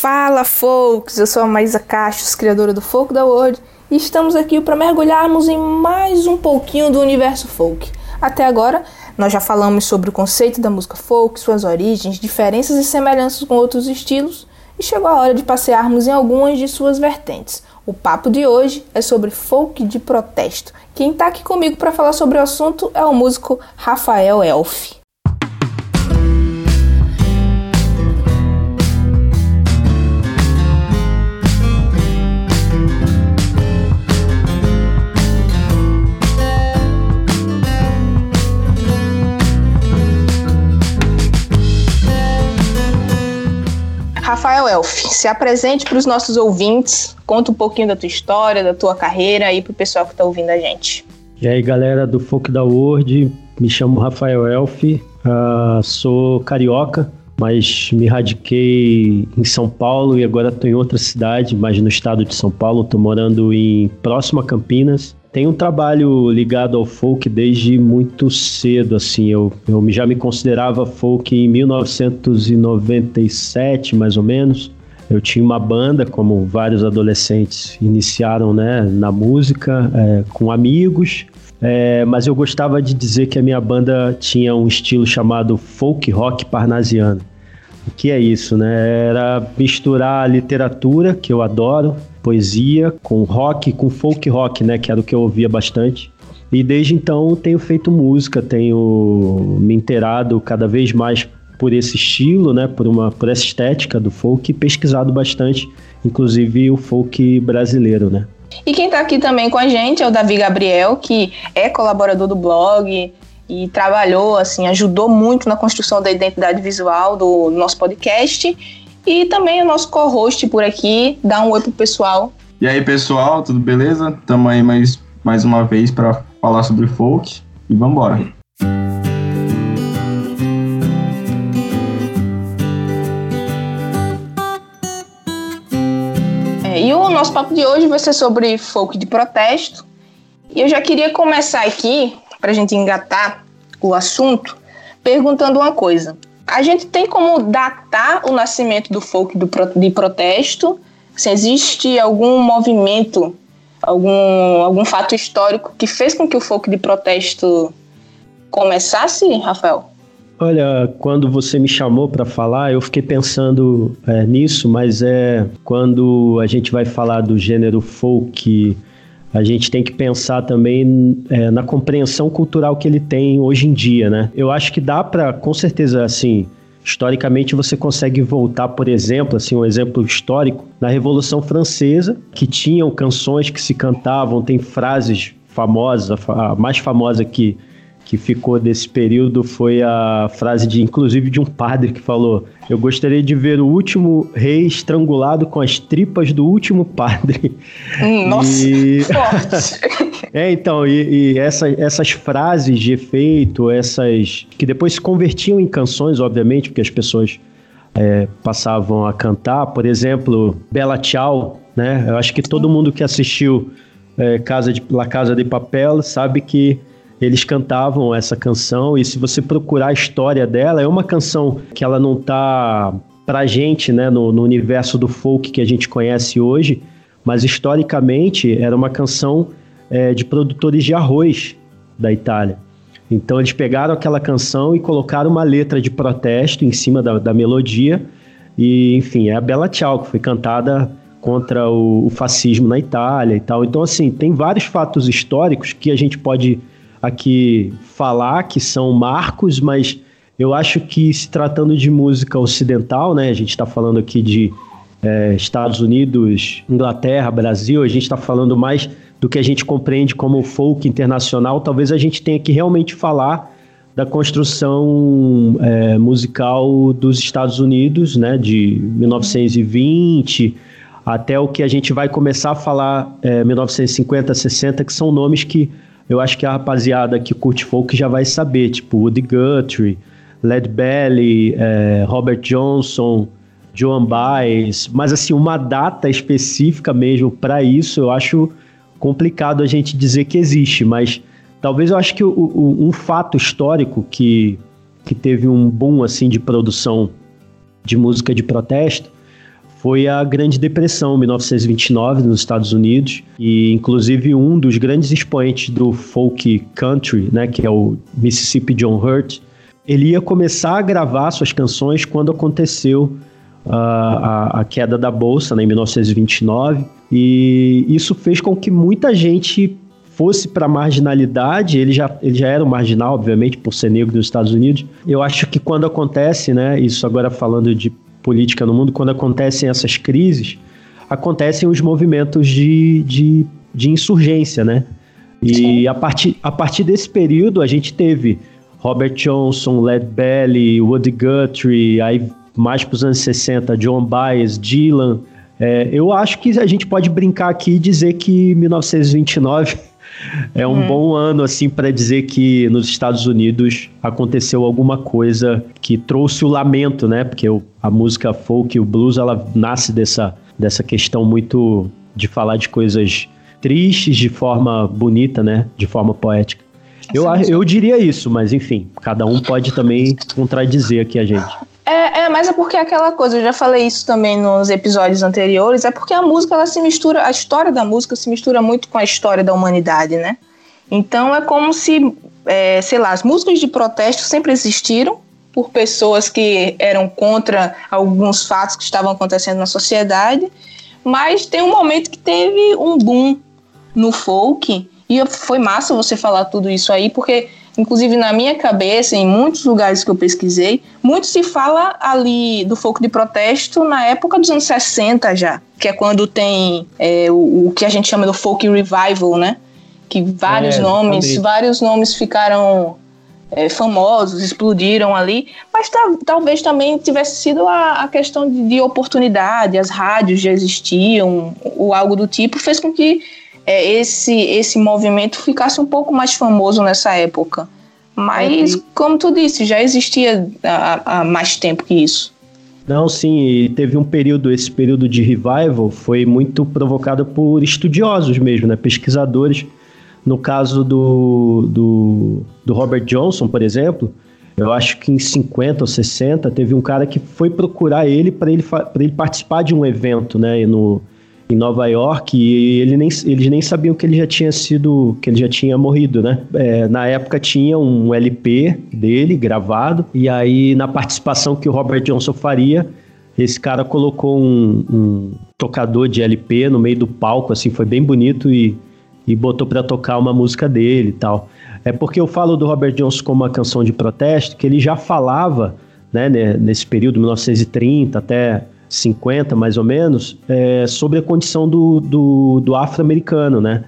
Fala, folks! Eu sou a Maísa Cachos, criadora do Folk da World, e estamos aqui para mergulharmos em mais um pouquinho do universo folk. Até agora, nós já falamos sobre o conceito da música folk, suas origens, diferenças e semelhanças com outros estilos, e chegou a hora de passearmos em algumas de suas vertentes. O papo de hoje é sobre folk de protesto. Quem está aqui comigo para falar sobre o assunto é o músico Rafael Elf. Rafael Elf, se apresente para os nossos ouvintes, conta um pouquinho da tua história, da tua carreira aí para o pessoal que está ouvindo a gente. E aí, galera do Folk da World, me chamo Rafael Elf, uh, sou carioca, mas me radiquei em São Paulo e agora estou em outra cidade, mas no estado de São Paulo, estou morando em próximo a Campinas. Tenho um trabalho ligado ao folk desde muito cedo, assim, eu, eu já me considerava folk em 1997, mais ou menos. Eu tinha uma banda, como vários adolescentes iniciaram, né, na música, é, com amigos, é, mas eu gostava de dizer que a minha banda tinha um estilo chamado folk rock parnasiano. O que é isso, né? Era misturar a literatura, que eu adoro, poesia, com rock, com folk rock, né? Que era o que eu ouvia bastante. E desde então tenho feito música, tenho me inteirado cada vez mais por esse estilo, né? Por uma por essa estética do folk pesquisado bastante, inclusive o folk brasileiro, né? E quem está aqui também com a gente é o Davi Gabriel, que é colaborador do blog, e trabalhou, assim, ajudou muito na construção da identidade visual do nosso podcast. E também o nosso co-host por aqui, dá um oi pro pessoal. E aí, pessoal, tudo beleza? Tamo aí mais, mais uma vez para falar sobre folk e vambora. É, e o nosso papo de hoje vai ser sobre folk de protesto. E eu já queria começar aqui para a gente engatar o assunto, perguntando uma coisa. A gente tem como datar o nascimento do folk do, de protesto? Se existe algum movimento, algum, algum fato histórico que fez com que o folk de protesto começasse, Rafael? Olha, quando você me chamou para falar, eu fiquei pensando é, nisso, mas é quando a gente vai falar do gênero folk a gente tem que pensar também é, na compreensão cultural que ele tem hoje em dia, né? Eu acho que dá para, com certeza, assim, historicamente você consegue voltar, por exemplo, assim, um exemplo histórico, na Revolução Francesa, que tinham canções que se cantavam, tem frases famosas, a mais famosa que que ficou desse período foi a frase de, inclusive, de um padre que falou: Eu gostaria de ver o último rei estrangulado com as tripas do último padre. Hum, nossa, e... forte. é, então, e, e essa, essas frases de efeito, essas que depois se convertiam em canções, obviamente, porque as pessoas é, passavam a cantar. Por exemplo, Bela Tchau, né? Eu acho que todo mundo que assistiu é, Casa de, La Casa de Papel sabe que eles cantavam essa canção e se você procurar a história dela, é uma canção que ela não tá pra gente, né, no, no universo do folk que a gente conhece hoje, mas historicamente era uma canção é, de produtores de arroz da Itália. Então eles pegaram aquela canção e colocaram uma letra de protesto em cima da, da melodia e, enfim, é a Bella Ciao, que foi cantada contra o, o fascismo na Itália e tal. Então, assim, tem vários fatos históricos que a gente pode aqui falar, que são marcos, mas eu acho que se tratando de música ocidental, né, a gente está falando aqui de é, Estados Unidos, Inglaterra, Brasil, a gente está falando mais do que a gente compreende como folk internacional, talvez a gente tenha que realmente falar da construção é, musical dos Estados Unidos, né, de 1920 até o que a gente vai começar a falar é, 1950, 60, que são nomes que eu acho que a rapaziada que curte folk já vai saber, tipo Woody Guthrie, Led Belly, é, Robert Johnson, Joan Baez, mas assim, uma data específica mesmo para isso, eu acho complicado a gente dizer que existe, mas talvez eu acho que o, o, um fato histórico que, que teve um boom assim de produção de música de protesto foi a Grande Depressão, 1929, nos Estados Unidos, e inclusive um dos grandes expoentes do folk country, né, que é o Mississippi John Hurt, ele ia começar a gravar suas canções quando aconteceu uh, a, a, queda da bolsa, né, em 1929, e isso fez com que muita gente fosse para a marginalidade, ele já, ele já era um marginal, obviamente, por ser negro nos Estados Unidos. Eu acho que quando acontece, né, isso agora falando de política no mundo, quando acontecem essas crises, acontecem os movimentos de, de, de insurgência, né? E a partir, a partir desse período a gente teve Robert Johnson, Led Belly, Woody Guthrie, aí mais para os anos 60, John Baez, Dylan. É, eu acho que a gente pode brincar aqui e dizer que 1929 é um hum. bom ano assim para dizer que nos Estados Unidos aconteceu alguma coisa que trouxe o lamento, né? Porque o, a música folk, o blues, ela nasce dessa, dessa questão muito de falar de coisas tristes de forma bonita, né? De forma poética. Eu, eu diria isso, mas enfim, cada um pode também contradizer aqui a gente. É, é, mas é porque aquela coisa, eu já falei isso também nos episódios anteriores, é porque a música ela se mistura, a história da música se mistura muito com a história da humanidade, né? Então é como se, é, sei lá, as músicas de protesto sempre existiram por pessoas que eram contra alguns fatos que estavam acontecendo na sociedade, mas tem um momento que teve um boom no folk e foi massa você falar tudo isso aí, porque Inclusive, na minha cabeça, em muitos lugares que eu pesquisei, muito se fala ali do folk de protesto na época dos anos 60 já, que é quando tem é, o, o, que a gente chama do folk revival, né? Que vários é, nomes, vários nomes ficaram é, famosos, explodiram ali, mas talvez também tivesse sido a, a questão de, de, oportunidade, as rádios já existiam, ou algo do tipo, fez com que é, esse, esse movimento ficasse um pouco mais famoso nessa época. Mas, é, como tu disse, já existia há, há mais tempo que isso. Não, sim, teve um período, esse período de revival foi muito provocado por estudiosos mesmo, né, pesquisadores. No caso do, do, do Robert Johnson, por exemplo, eu acho que em 50 ou 60 teve um cara que foi procurar ele para ele, ele participar de um evento, né, no, em Nova York e ele nem, eles nem sabiam que ele já tinha sido, que ele já tinha morrido, né? É, na época tinha um LP dele gravado e aí na participação que o Robert Johnson faria, esse cara colocou um, um tocador de LP no meio do palco, assim, foi bem bonito e, e botou para tocar uma música dele e tal. É porque eu falo do Robert Johnson como uma canção de protesto, que ele já falava, né, nesse período, 1930 até 50, mais ou menos, é, sobre a condição do, do, do afro-americano, né?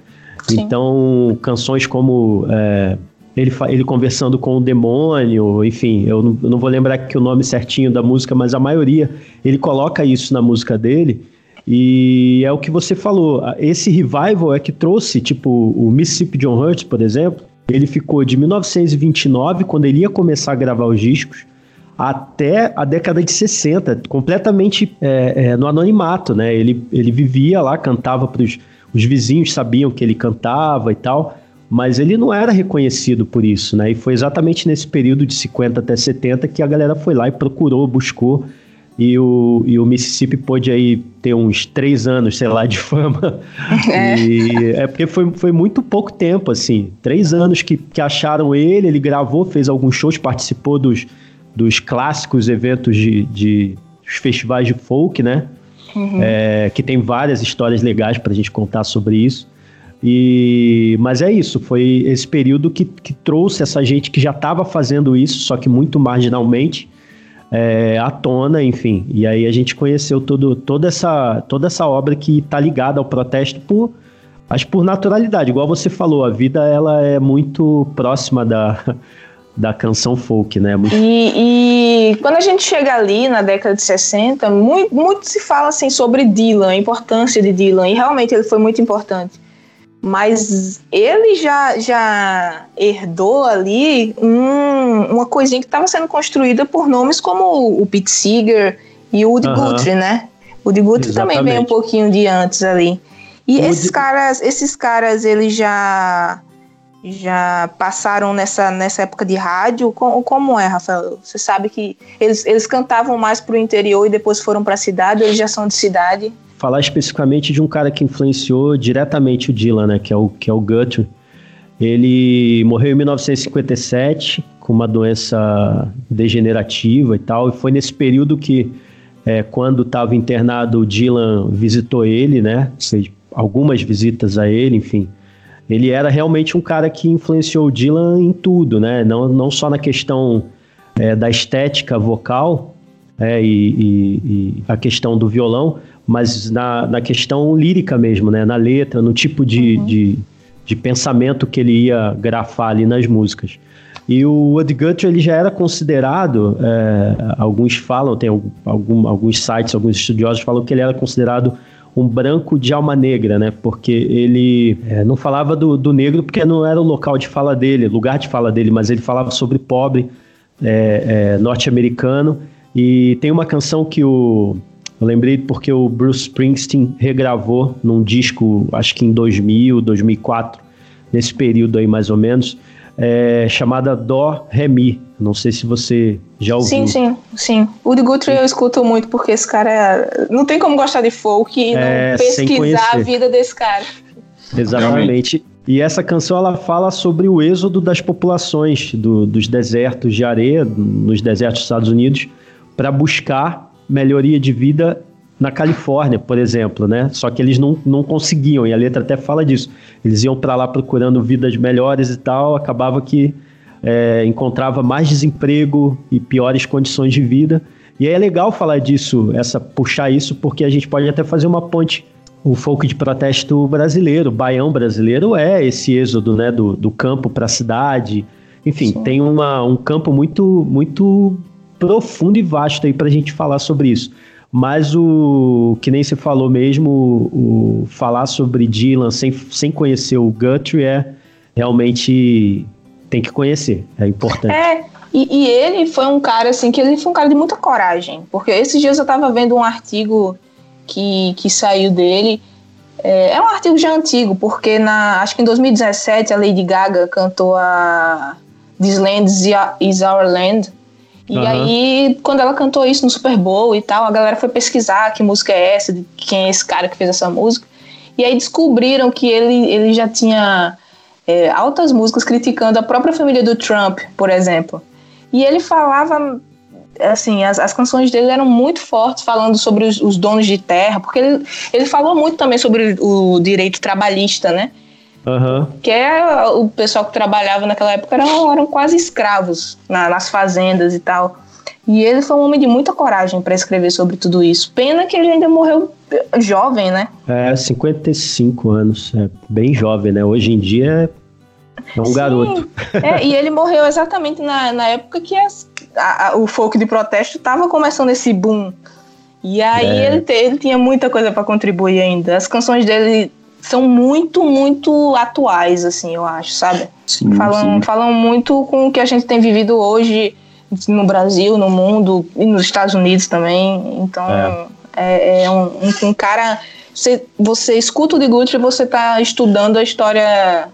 Sim. Então, canções como é, ele, ele conversando com o demônio, enfim, eu não, eu não vou lembrar aqui o nome certinho da música, mas a maioria, ele coloca isso na música dele, e é o que você falou, esse revival é que trouxe, tipo, o Mississippi John Hurt, por exemplo, ele ficou de 1929, quando ele ia começar a gravar os discos, até a década de 60, completamente é, é, no anonimato, né? Ele, ele vivia lá, cantava para os vizinhos, sabiam que ele cantava e tal, mas ele não era reconhecido por isso, né? E foi exatamente nesse período de 50 até 70 que a galera foi lá e procurou, buscou, e o, e o Mississippi pôde aí ter uns três anos, sei lá, de fama. É, e é porque foi, foi muito pouco tempo, assim. Três anos que, que acharam ele, ele gravou, fez alguns shows, participou dos dos clássicos eventos de, de festivais de folk, né? Uhum. É, que tem várias histórias legais para a gente contar sobre isso. E, mas é isso, foi esse período que, que trouxe essa gente que já estava fazendo isso, só que muito marginalmente, é, à tona, enfim. E aí a gente conheceu todo, toda, essa, toda essa obra que está ligada ao protesto por, acho por naturalidade. Igual você falou, a vida ela é muito próxima da, da canção folk, né? Muito... E, e, quando a gente chega ali na década de 60, muito, muito se fala assim sobre Dylan, a importância de Dylan, e realmente ele foi muito importante. Mas ele já, já herdou ali um, uma coisinha que estava sendo construída por nomes como o Pete Seeger e o Woody uh -huh. Guthrie, né? O Woody Guthrie Exatamente. também veio um pouquinho de antes ali. E Woody... esses caras, esses caras, eles já já passaram nessa, nessa época de rádio? Como, como é, Rafael? Você sabe que eles, eles cantavam mais para o interior e depois foram para a cidade, eles já são de cidade? Falar especificamente de um cara que influenciou diretamente o Dylan, né, que é o, que é o Guthrie. Ele morreu em 1957 com uma doença degenerativa e tal, e foi nesse período que, é, quando estava internado, o Dylan visitou ele, né, algumas visitas a ele, enfim ele era realmente um cara que influenciou o Dylan em tudo, né? Não, não só na questão é, da estética vocal é, e, e, e, a questão do violão, mas na, na questão lírica mesmo, né? Na letra, no tipo de, uhum. de, de, pensamento que ele ia grafar ali nas músicas. E o Woody Guthrie ele já era considerado, é, alguns falam, tem algum, alguns sites, alguns estudiosos falam que ele era considerado um branco de alma negra, né? Porque ele é, não falava do, do, negro porque não era o local de fala dele, lugar de fala dele, mas ele falava sobre pobre é, é, norte-americano. E tem uma canção que o. Eu lembrei porque o Bruce Springsteen regravou num disco, acho que em 2000, 2004, nesse período aí mais ou menos, é, chamada Dó Remi. Não sei se você já ouviu. Sim, sim, sim. O Woody Guthrie eu escuto muito porque esse cara é... não tem como gostar de folk e é, não pesquisar a vida desse cara. Exatamente. E essa canção ela fala sobre o êxodo das populações do, dos desertos de areia, nos desertos dos Estados Unidos, para buscar melhoria de vida na Califórnia, por exemplo, né? Só que eles não, não conseguiam, e a letra até fala disso. Eles iam para lá procurando vidas melhores e tal, acabava que é, encontrava mais desemprego e piores condições de vida. E é legal falar disso, essa puxar isso, porque a gente pode até fazer uma ponte. O folk de protesto brasileiro, o baião brasileiro, é esse êxodo né, do, do campo para a cidade. Enfim, Sim. tem uma, um campo muito, muito profundo e vasto aí para a gente falar sobre isso. Mas o que nem você falou mesmo, o, o falar sobre Dylan sem, sem conhecer o Guthrie é realmente tem que conhecer, é importante. É, e, e, ele foi um cara assim que ele foi um cara de muita coragem, porque esses dias eu tava vendo um artigo que, que saiu dele. É, é um artigo já antigo, porque na acho que em 2017 a Lady Gaga cantou a This Land is Our Land e uhum. aí, quando ela cantou isso no Super Bowl e tal, a galera foi pesquisar que música é essa, de quem é esse cara que fez essa música. E aí descobriram que ele, ele já tinha é, altas músicas criticando a própria família do Trump, por exemplo. E ele falava, assim, as, as canções dele eram muito fortes, falando sobre os, os donos de terra, porque ele, ele falou muito também sobre o direito trabalhista, né? Uhum. Que é o pessoal que trabalhava naquela época eram, eram quase escravos na, nas fazendas e tal. E ele foi um homem de muita coragem para escrever sobre tudo isso. Pena que ele ainda morreu jovem, né? É, 55 anos. É bem jovem, né? Hoje em dia é um Sim. garoto. É, e ele morreu exatamente na, na época que as, a, a, o folk de protesto estava começando esse boom. E aí é. ele, te, ele tinha muita coisa para contribuir ainda. As canções dele são muito, muito atuais, assim, eu acho, sabe? Sim, falam, sim. falam muito com o que a gente tem vivido hoje no Brasil, no mundo e nos Estados Unidos também. Então, é, é, é um, um, um, cara. Você, você escuta o de Guthrie e você está estudando a história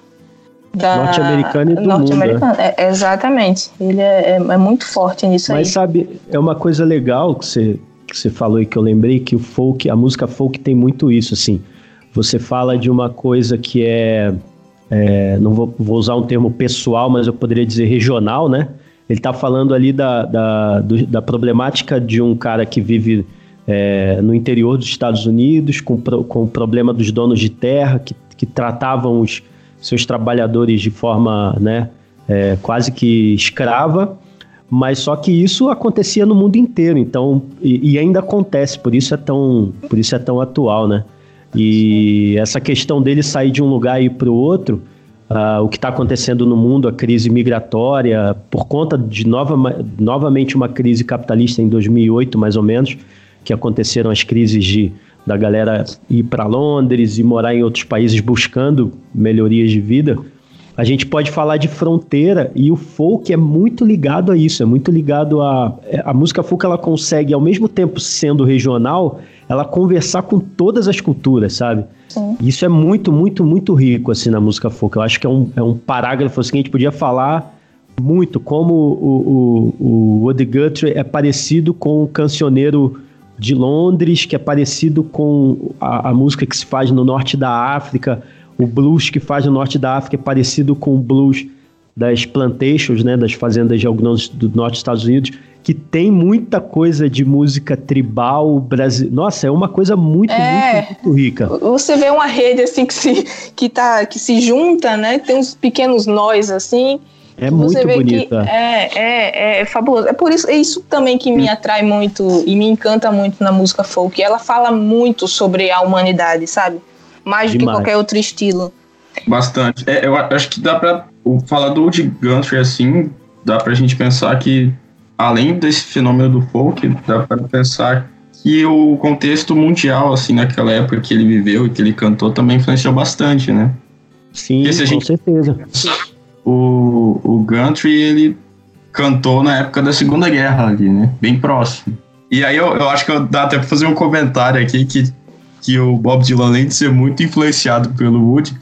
da norte-americana e do norte mundo. É. É, exatamente. Ele é, é, é, muito forte nisso Mas aí. sabe, é uma coisa legal que você, que você falou e que eu lembrei que o folk, a música folk tem muito isso, assim você fala de uma coisa que é, é não vou, vou, usar um termo pessoal, mas eu poderia dizer regional, né? Ele está falando ali da, da, do, da, problemática de um cara que vive é, no interior dos Estados Unidos, com, com o problema dos donos de terra, que, que tratavam os seus trabalhadores de forma né, é, quase que escrava, mas só que isso acontecia no mundo inteiro, então, e, e ainda acontece, por isso é tão, por isso é tão atual, né? E essa questão dele sair de um lugar e ir para o outro, uh, o que está acontecendo no mundo, a crise migratória, por conta de nova, novamente uma crise capitalista em 2008, mais ou menos, que aconteceram as crises de da galera ir para Londres e morar em outros países buscando melhorias de vida. A gente pode falar de fronteira e o folk é muito ligado a isso, é muito ligado a a música folk ela consegue ao mesmo tempo sendo regional, ela conversar com todas as culturas, sabe? Sim. Isso é muito, muito, muito rico assim na música folk. Eu acho que é um, é um parágrafo assim, que a gente podia falar muito como o, o, o Woody Guthrie é parecido com o cancioneiro de Londres, que é parecido com a, a música que se faz no norte da África, o blues que faz no norte da África é parecido com o blues das plantations, né, das fazendas de algodões do norte dos Estados Unidos, que tem muita coisa de música tribal brasileira. Nossa, é uma coisa muito, é, muito, muito, rica. Você vê uma rede assim que se, que tá, que se junta, né? Tem uns pequenos nós assim. É muito bonita. É, é, é fabuloso. É por isso, é isso também que me atrai muito e me encanta muito na música folk. Ela fala muito sobre a humanidade, sabe? Mais do que qualquer outro estilo. Bastante. É, eu acho que dá pra falar do Woody Guthrie assim, dá pra gente pensar que, além desse fenômeno do folk, dá pra pensar que o contexto mundial, assim, naquela época que ele viveu e que ele cantou também influenciou bastante, né? Sim, com gente, certeza. O, o ele cantou na época da Segunda Guerra ali, né? Bem próximo. E aí eu, eu acho que eu dá até pra fazer um comentário aqui que que o Bob Dylan, além de ser muito influenciado pelo Woody,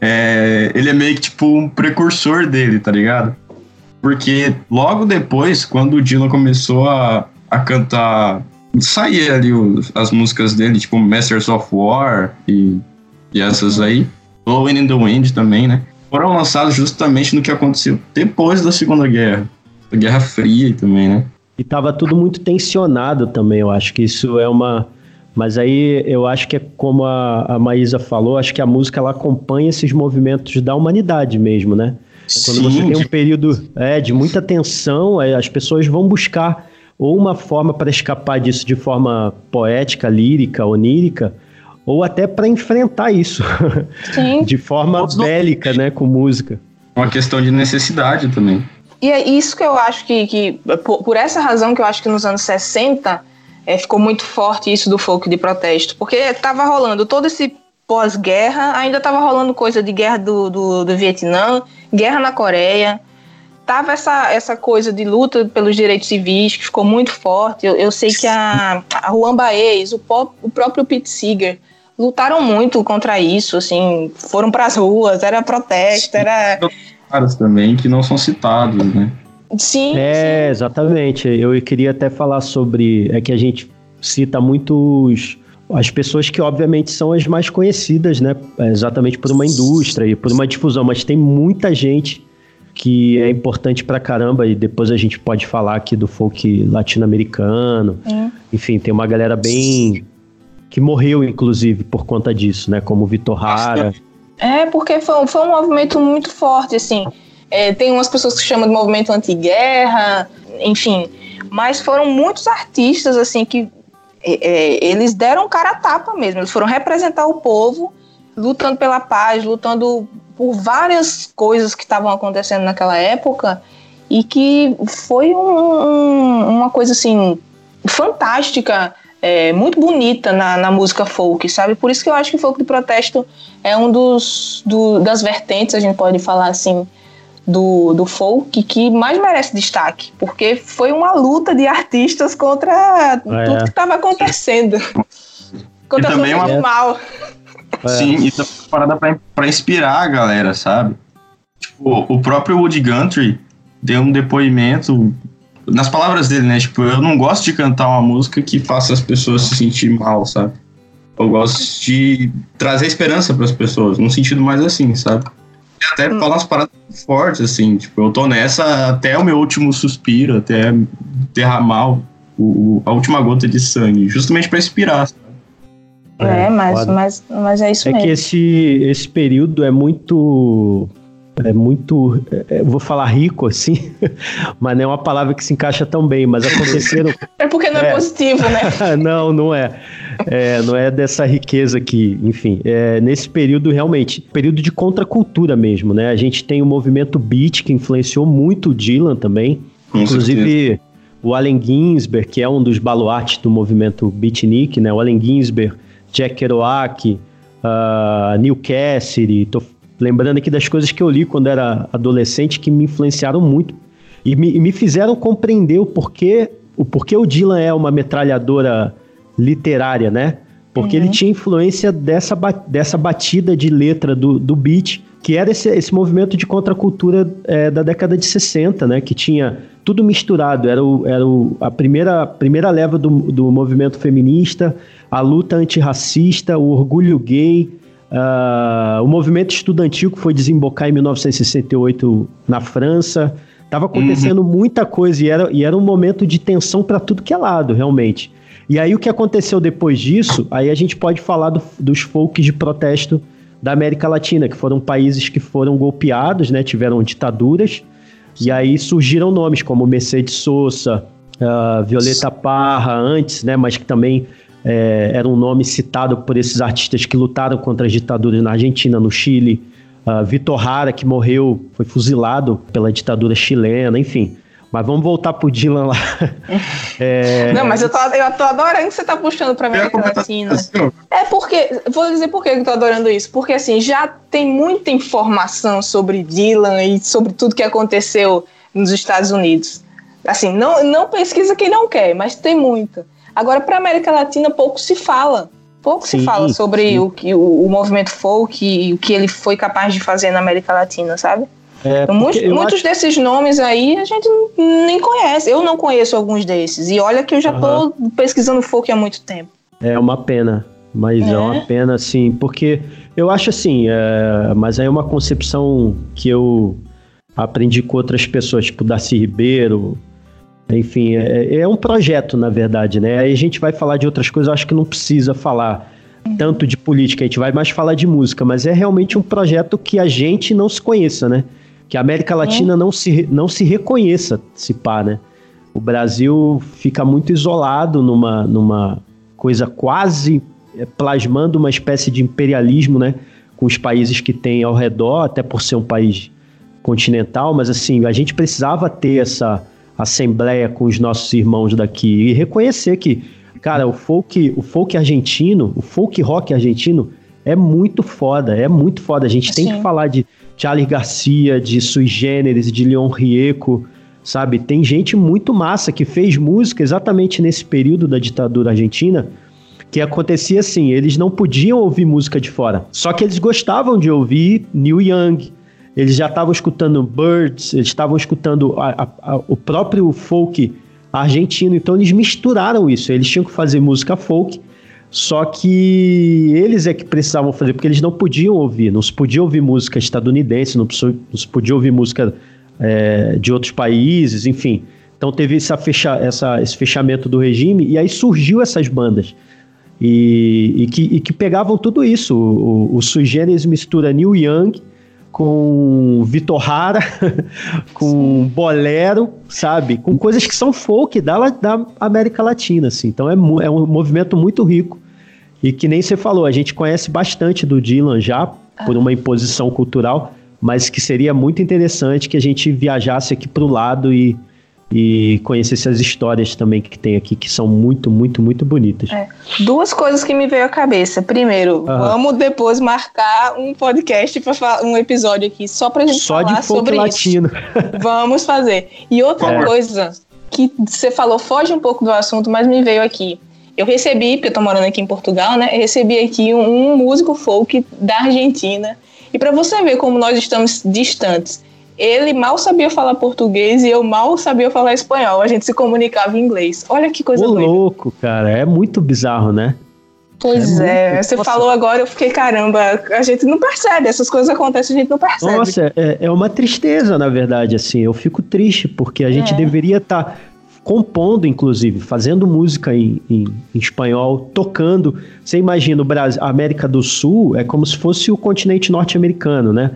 é, ele é meio que tipo um precursor dele, tá ligado? Porque logo depois, quando o Dylan começou a, a cantar, sair ali os, as músicas dele, tipo Masters of War e, e essas aí, Blowing in the Wind também, né? Foram lançados justamente no que aconteceu depois da Segunda Guerra, a Guerra Fria também, né? E tava tudo muito tensionado também, eu acho que isso é uma mas aí eu acho que é como a, a Maísa falou, acho que a música ela acompanha esses movimentos da humanidade mesmo, né? Sim. Quando você tem um período é, de muita tensão, as pessoas vão buscar ou uma forma para escapar disso de forma poética, lírica, onírica, ou até para enfrentar isso Sim. de forma bélica, né, com música. Uma questão de necessidade também. E é isso que eu acho que, que por, por essa razão que eu acho que nos anos 60 é, ficou muito forte isso do folk de protesto, porque estava rolando todo esse pós-guerra, ainda estava rolando coisa de guerra do, do, do, Vietnã, guerra na Coreia, tava essa, essa coisa de luta pelos direitos civis que ficou muito forte. Eu, eu sei que a, a Juan Baez, o, pop, o próprio Pete Seeger, lutaram muito contra isso, assim, foram para as ruas, era protesto, era caras também que não são citados, né? Sim. É, sim. exatamente. Eu queria até falar sobre. É que a gente cita muitos. As pessoas que, obviamente, são as mais conhecidas, né? Exatamente por uma indústria e por uma difusão, mas tem muita gente que é importante pra caramba e depois a gente pode falar aqui do folk latino-americano. É. Enfim, tem uma galera bem. que morreu, inclusive, por conta disso, né? Como o Vitor Hara. É, porque foi, foi um movimento muito forte, assim. É, tem umas pessoas que chamam de movimento anti-guerra, enfim. Mas foram muitos artistas, assim, que é, é, eles deram cara a tapa mesmo. Eles foram representar o povo, lutando pela paz, lutando por várias coisas que estavam acontecendo naquela época e que foi um, um, uma coisa, assim, fantástica. É, muito bonita na, na, música folk, sabe? Por isso que eu acho que folk de protesto é um dos do, das vertentes, a gente pode falar assim, do, do folk que mais merece destaque, porque foi uma luta de artistas contra é. tudo que estava acontecendo. contra também o é mal. É. Sim, e também uma parada pra, pra inspirar a galera, sabe? Tipo, o próprio Woody Guthrie deu um depoimento nas palavras dele, né? Tipo, eu não gosto de cantar uma música que faça as pessoas se sentir mal, sabe? Eu gosto de trazer esperança para as pessoas, num sentido mais assim, sabe? Até hum. falar umas paradas fortes, assim, tipo, eu tô nessa até o meu último suspiro, até derramar o, a última gota de sangue, justamente para inspirar. Sabe? É, é mas, mas, mas é isso é mesmo. É que esse, esse período é muito é muito, é, vou falar rico assim, mas não é uma palavra que se encaixa tão bem, mas aconteceram... é porque não é, é positivo, né? não, não é. É. Não é dessa riqueza aqui, enfim. É, nesse período, realmente, período de contracultura mesmo, né? A gente tem o movimento beat, que influenciou muito o Dylan também, Com inclusive... Certeza. O Allen Ginsberg, que é um dos baluartes do movimento beatnik, né? O Allen Ginsberg, Jack Kerouac, uh, Neil Cassidy, tô lembrando aqui das coisas que eu li quando era adolescente que me influenciaram muito e me, e me fizeram compreender o porquê, o porquê o Dylan é uma metralhadora literária, né? Porque uhum. ele tinha influência dessa, dessa batida de letra do, do beat, que era esse, esse movimento de contracultura é, da década de 60, né? Que tinha tudo misturado. Era, o, era o, a primeira, primeira leva do, do movimento feminista, a luta antirracista, o orgulho gay, uh, o movimento estudantil que foi desembocar em 1968 na França. Tava acontecendo uhum. muita coisa e era, e era um momento de tensão para tudo que é lado, realmente. E aí o que aconteceu depois disso, aí a gente pode falar do, dos folks de protesto da América Latina, que foram países que foram golpeados, né, tiveram ditaduras, e aí surgiram nomes como Mercedes Sosa, uh, Violeta Parra antes, né, mas que também é, era um nome citado por esses artistas que lutaram contra as ditaduras na Argentina, no Chile, uh, Vitor Hara, que morreu, foi fuzilado pela ditadura chilena, enfim. Mas vamos voltar pro Dylan lá. É... Não, mas eu tô, eu tô adorando que você tá puxando pra América Latina. É porque, vou dizer por que eu tô adorando isso. Porque, assim, já tem muita informação sobre Dylan e sobre tudo que aconteceu nos Estados Unidos. Assim, não, não pesquisa quem não quer, mas tem muita. Agora, pra América Latina, pouco se fala. Pouco sim, se fala sobre o, que, o, o movimento folk e o que ele foi capaz de fazer na América Latina, sabe? É, então, muitos, muitos acho... desses nomes aí a gente nem conhece. Eu não conheço alguns desses. E olha que eu já estou uhum. pesquisando folk há muito tempo. É uma pena. Mas é, é uma pena, assim, porque eu acho assim, é, mas aí é uma concepção que eu aprendi com outras pessoas, tipo Darcy Ribeiro, enfim, é, é um projeto, na verdade, né? Aí a gente vai falar de outras coisas, eu acho que não precisa falar uhum. tanto de política, a gente vai mais falar de música, mas é realmente um projeto que a gente não se conheça, né? Que a América Latina é. não, se, não se reconheça, se pá, né? O Brasil fica muito isolado numa, numa coisa quase é, plasmando uma espécie de imperialismo, né? Com os países que tem ao redor, até por ser um país continental, mas assim, a gente precisava ter essa assembleia com os nossos irmãos daqui e reconhecer que, cara, o folk, o folk argentino, o folk rock argentino é muito foda, é muito foda. A gente Sim. tem que falar de Charlie Garcia, de Sui Generis, de Leon Rieco, sabe? Tem gente muito massa que fez música exatamente nesse período da ditadura argentina, que acontecia assim, eles não podiam ouvir música de fora, só que eles gostavam de ouvir Neil Young, eles já estavam escutando Birds, eles estavam escutando a, a, a, o próprio folk argentino, então eles misturaram isso, eles tinham que fazer música folk só que eles é que precisavam fazer, porque eles não podiam ouvir, não se podia ouvir música estadunidense, não, se podia ouvir música é, de outros países, enfim. Então teve essa fecha, essa, esse fechamento do regime e aí surgiu essas bandas. E, e, que, e que, pegavam tudo isso. O, o, o Sui Generis mistura Neil Young com Vitor Hara, com Sim. bolero, sabe? Com coisas que são folk da, da América Latina, assim. Então é, é um movimento muito rico e que nem você falou, a gente conhece bastante do Dylan já por uma imposição cultural, mas que seria muito interessante que a gente viajasse aqui para o lado e e conhecesse as histórias também que tem aqui, que são muito, muito, muito bonitas. É. Duas coisas que me veio à cabeça. Primeiro, uhum. vamos depois marcar um podcast para um episódio aqui só pra gente só falar sobre latino. isso. Vamos fazer. E outra é. coisa que você falou, foge um pouco do assunto, mas me veio aqui. Eu recebi, porque eu tô morando aqui em Portugal, né? Eu recebi aqui um, um músico folk da Argentina. E para você ver como nós estamos distantes, ele mal sabia falar português e eu mal sabia falar espanhol. A gente se comunicava em inglês. Olha que coisa Ô, louco, cara. É muito bizarro, né? Pois é, é. você Nossa. falou agora, eu fiquei, caramba, a gente não percebe, essas coisas acontecem, a gente não percebe. Nossa, é, é uma tristeza, na verdade, assim, eu fico triste, porque a gente é. deveria estar tá compondo, inclusive, fazendo música em, em, em, espanhol, tocando. Você imagina, o Brasil, a América do Sul é como se fosse o continente norte-americano, né?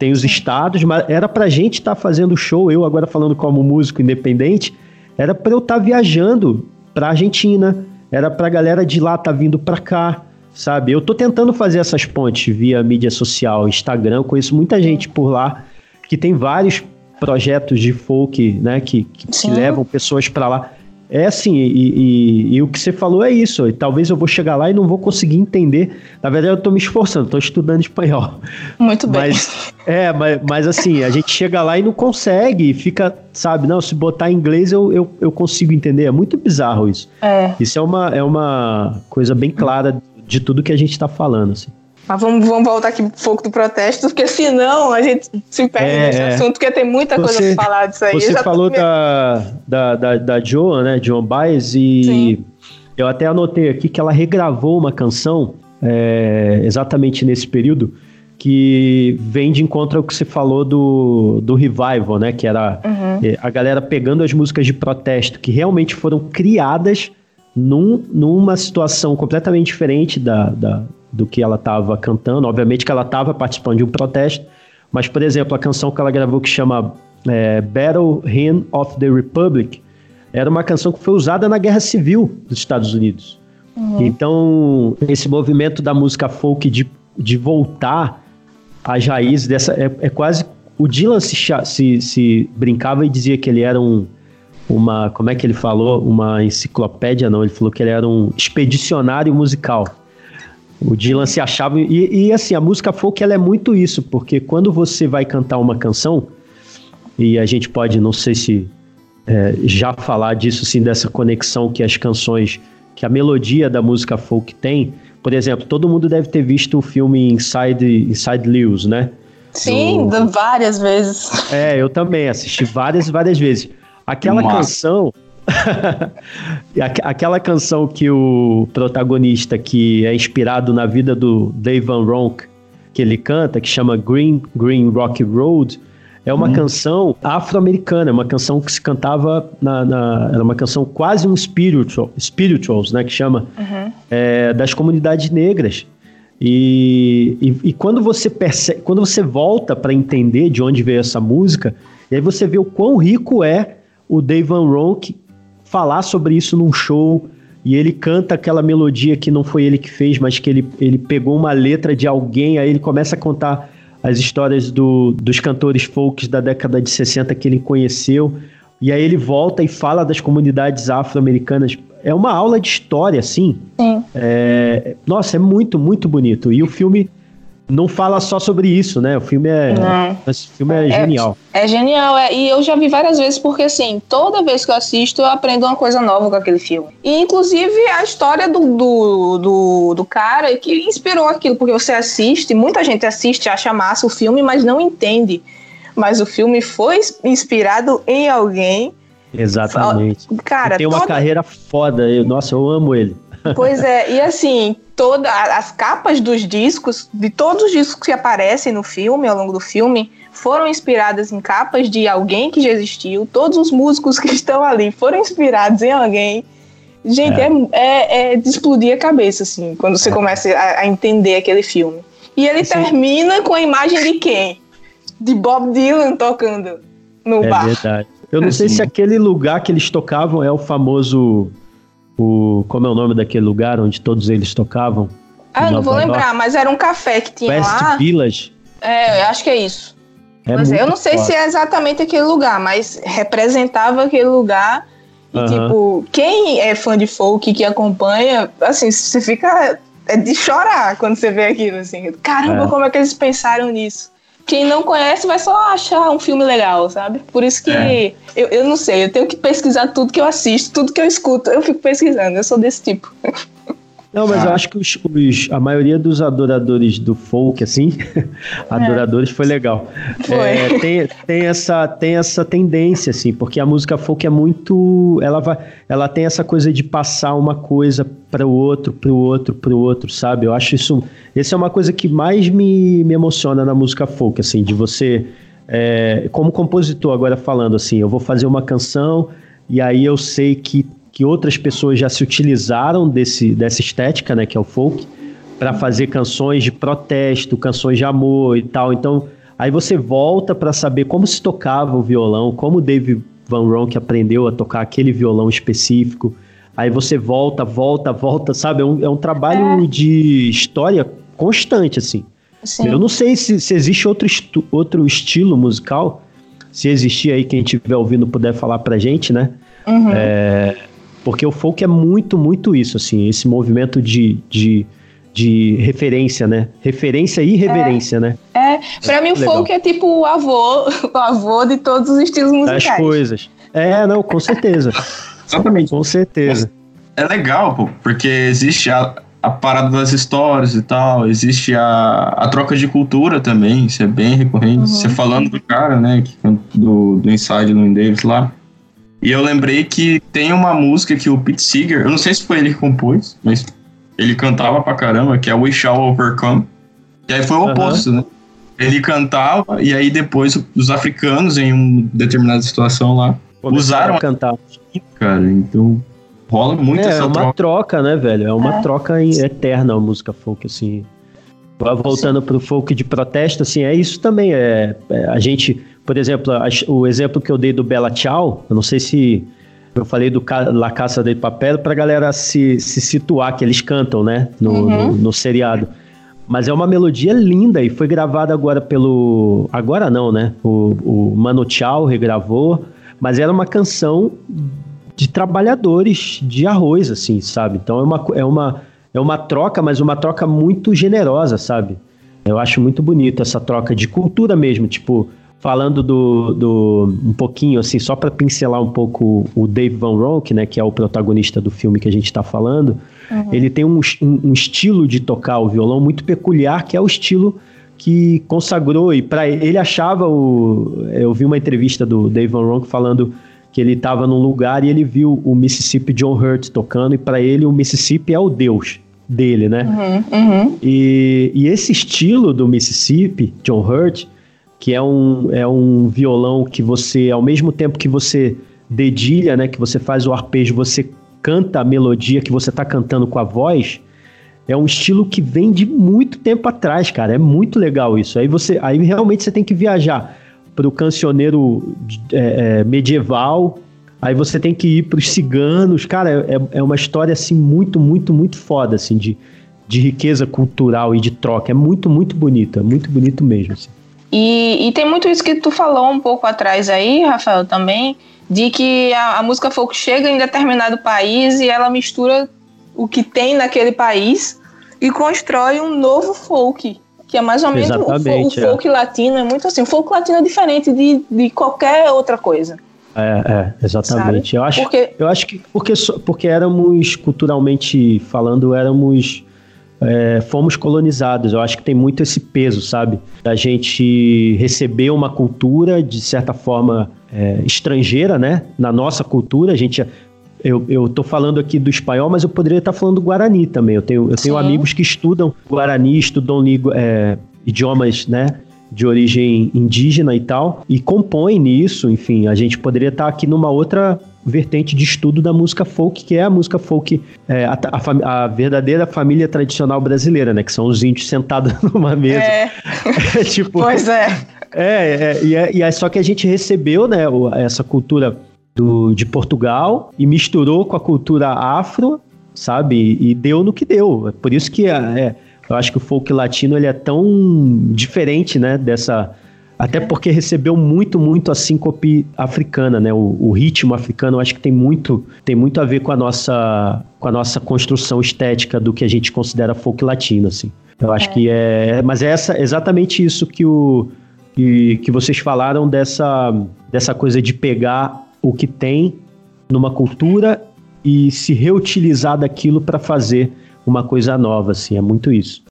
Tem os estados, mas era pra gente estar tá fazendo show, eu agora falando como músico independente, era pra eu estar tá viajando pra Argentina, era pra galera de lá estar tá vindo pra cá, sabe? Eu tô tentando fazer essas pontes via mídia social, Instagram, conheço muita gente por lá que tem vários projetos de folk, né, que, que, que levam pessoas para lá. É assim, e, e, e, o que você falou é isso. E talvez eu vou chegar lá e não vou conseguir entender. Na verdade, eu estou me esforçando, estou estudando espanhol. Muito bem. Mas, é, mas, mas assim, a gente chega lá e não consegue, fica, sabe, não, se botar em inglês eu, eu, eu consigo entender. É muito bizarro isso. É. Isso é uma, é uma coisa bem clara de tudo que a gente está falando, assim. Mas vamos, vamos voltar aqui pro foco do protesto, porque senão a gente se perde é, nesse é. assunto, porque tem muita você, coisa pra falar disso aí. Você falou da, da, da, da Joan, né, Joan Baez, e Sim. eu até anotei aqui que ela regravou uma canção é, exatamente nesse período, que vem de encontro ao que você falou do, do revival, né, que era uhum. É, a galera pegando as músicas de protesto, que realmente foram criadas num, numa situação completamente diferente da, da do que ela estava cantando. Obviamente que ela estava participando de um protesto, mas, por exemplo, a canção que ela gravou que chama é, Battle Hymn of the Republic era uma canção que foi usada na Guerra Civil dos Estados Unidos. Uhum. Então, esse movimento da música folk de, de voltar às raízes dessa. É, é quase. O Dylan se, se, se brincava e dizia que ele era um. Uma, como é que ele falou? Uma enciclopédia, não. Ele falou que ele era um expedicionário musical. O Dylan se achava. E, e, assim, a música folk ela é muito isso, porque quando você vai cantar uma canção, e a gente pode, não sei se é, já falar disso, assim, dessa conexão que as canções, que a melodia da música folk tem. Por exemplo, todo mundo deve ter visto o filme Inside, Inside Lewis, né? Sim, Do... várias vezes. É, eu também assisti várias, várias vezes. Aquela Nossa. canção Aquela canção que o protagonista, que é inspirado na vida do Dave Van Ronk, que ele canta, que chama Green, Green Rocky Road, é uma hum. canção afro-americana, é uma canção que se cantava na, na, era uma canção quase um spiritual, spirituals, né, que chama uhum. é, das comunidades negras. E, e, e, quando você percebe, quando você volta para entender de onde veio essa música, e aí você vê o quão rico é o Dave Van Ronk falar sobre isso num show e ele canta aquela melodia que não foi ele que fez, mas que ele, ele pegou uma letra de alguém, aí ele começa a contar as histórias do, dos cantores folks da década de 60 que ele conheceu, e aí ele volta e fala das comunidades afro-americanas. É uma aula de história, assim. Sim. É, nossa, é muito, muito bonito. E o filme não fala só sobre isso, né? O filme é, esse filme é, é genial. É, genial, é, e eu já vi várias vezes porque assim, toda vez que eu assisto eu aprendo uma coisa nova com aquele filme. E inclusive a história do, do, do, do cara que inspirou aquilo, porque você assiste, muita gente assiste, acha massa o filme, mas não entende. Mas o filme foi inspirado em alguém. Exatamente. Cara, tem uma toda... carreira foda. Eu, nossa, eu amo ele. Pois é, e assim, todas as capas dos discos, de todos os discos que aparecem no filme, ao longo do filme, foram inspiradas em capas de alguém que já existiu. Todos os músicos que estão ali foram inspirados em alguém. Gente, é, é, é, é de explodir a cabeça, assim, quando você é. começa a, a, entender aquele filme. E ele assim, termina com a imagem de quem? De Bob Dylan tocando no é bar. Verdade. Eu não assim. sei se aquele lugar que eles tocavam é o famoso o como é o nome daquele lugar onde todos eles tocavam? Ah, não vou lembrar, mas era um café que tinha West lá. Village. É, acho que é isso. É mas eu não sei se é exatamente aquele lugar, mas representava aquele lugar. E, uhum. tipo, quem é fã de folk que acompanha, assim, você fica é de chorar quando você vê aquilo, assim. Caramba, é. como é que eles pensaram nisso? Quem não conhece vai só achar um filme legal, sabe? Por isso que é. eu, eu não sei, eu tenho que pesquisar tudo que eu assisto, tudo que eu escuto, eu fico pesquisando, eu sou desse tipo. Não, mas ah. eu acho que os, os, a maioria dos adoradores do folk, assim, adoradores, é. foi legal. Foi. É, tem, tem, essa, tem essa tendência, assim, porque a música folk é muito. Ela, vai, ela tem essa coisa de passar uma coisa para o outro, para o outro, para o outro, sabe? Eu acho isso. Essa é uma coisa que mais me, me emociona na música folk, assim, de você. É, como compositor, agora falando assim, eu vou fazer uma canção e aí eu sei que que outras pessoas já se utilizaram desse, dessa estética, né, que é o folk, para fazer canções de protesto, canções de amor e tal. Então, aí você volta para saber como se tocava o violão, como o Dave Van Ronk aprendeu a tocar aquele violão específico. Aí você volta, volta, volta, sabe? É um, é um trabalho é. de história constante, assim. Sim. Eu não sei se, se existe outro, outro estilo musical. Se existir aí, quem estiver ouvindo puder falar pra gente, né? Uhum. É, Porque o folk é muito, muito isso, assim, esse movimento de, de, de referência, né? Referência e reverência, é, né? É, pra é mim o legal. folk é tipo o avô, o avô de todos os estilos musicais. As coisas. É, não, com certeza. Exatamente. Com certeza. É legal, pô, porque existe a, a parada das histórias e tal, existe a, a troca de cultura também, isso é bem recorrente. Uhum. Você falando do cara, né, do, do Inside Louis Davis lá. E eu lembrei que tem uma música que o Pete Seeger, eu não sei se foi ele que compôs, mas ele cantava pra caramba, que é We Shall Overcome. E aí foi o oposto, uhum. né? Ele cantava, e aí depois os africanos, em uma determinada situação lá, usaram a cantar. Cara, então rola muito é, essa É uma troca. troca, né, velho? É uma é. troca eterna a música folk, assim. Voltando Sim. pro folk de protesto, assim, é isso também. É, é a gente, por exemplo, a, o exemplo que eu dei do Bela Tchau, eu não sei se eu falei do La Caça de Papel pra galera se, se situar, que eles cantam, né, no, uhum. no, no seriado. Mas é uma melodia linda e foi gravada agora pelo. Agora não, né? O, o Mano Chao regravou, mas era uma canção de trabalhadores de arroz, assim, sabe? Então é uma, é uma, é uma troca, mas uma troca muito generosa, sabe? Eu acho muito bonito essa troca de cultura mesmo, tipo, falando do, do um pouquinho assim, só para pincelar um pouco o Dave Van Ronk, né, que é o protagonista do filme que a gente está falando, uhum. ele tem um, um, um, estilo de tocar o violão muito peculiar, que é o estilo que consagrou e para ele achava o, eu vi uma entrevista do Dave Van Ronk falando que ele estava num lugar e ele viu o Mississippi John Hurt tocando, e para ele o Mississippi é o Deus dele, né? Uhum, uhum. E, e, esse estilo do Mississippi, John Hurt, que é um, é um violão que você, ao mesmo tempo que você dedilha, né, que você faz o arpejo, você canta a melodia que você está cantando com a voz, é um estilo que vem de muito tempo atrás, cara. É muito legal isso. Aí você, aí realmente você tem que viajar para o cancioneiro é, é, medieval, aí você tem que ir para os ciganos. Cara, é, é uma história assim muito, muito, muito foda, assim, de, de riqueza cultural e de troca. É muito, muito bonita, muito bonito mesmo. Assim. E, e tem muito isso que tu falou um pouco atrás aí, Rafael, também, de que a, a música folk chega em determinado país e ela mistura o que tem naquele país e constrói um novo folk que é mais ou menos o, o, é. folk é. latino, é muito assim, o folk latino é diferente de, de qualquer outra coisa. É, é exatamente. Eu acho, porque, eu acho que porque, porque éramos, culturalmente falando, éramos. É, fomos colonizados. Eu acho que tem muito esse peso, sabe? Da gente receber uma cultura, de certa forma, é, estrangeira, né? Na nossa cultura, a gente eu, eu tô falando aqui do espanhol, mas eu poderia estar falando do Guarani também. Eu tenho, eu tenho amigos que estudam Guarani, estudam é, idiomas, né? De origem indígena e tal, e compõem nisso, enfim, a gente poderia estar aqui numa outra vertente de estudo da música folk, que é a música folk, é, a, a, a, verdadeira família tradicional brasileira, né? Que são os índios sentados numa mesa. É. é tipo, pois é. É, é, e é, e é só que a gente recebeu, né, essa cultura do, de Portugal e misturou com a cultura afro, sabe? E deu no que deu. É por isso que é, é, eu acho que o folk latino ele é tão diferente, né? Dessa. Até porque recebeu muito, muito a síncope africana, né? O, o, ritmo africano, eu acho que tem muito, tem muito a ver com a nossa, com a nossa construção estética do que a gente considera folk latino, assim. Eu acho é. que é, mas é essa, exatamente isso que o que, que vocês falaram dessa, dessa coisa de pegar o que tem numa cultura e se reutilizar daquilo para fazer uma coisa nova, assim, é muito isso.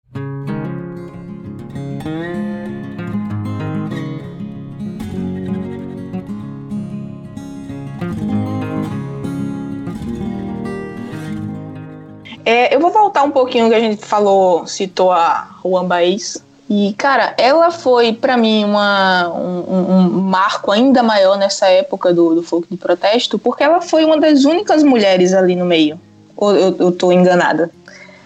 Pouquinho que a gente falou, citou a Juan Baez, e, cara, ela foi, para mim, uma, um, um, marco ainda maior nessa época do, do folk de protesto, porque ela foi uma das únicas mulheres ali no meio. Ou eu, eu tô enganada?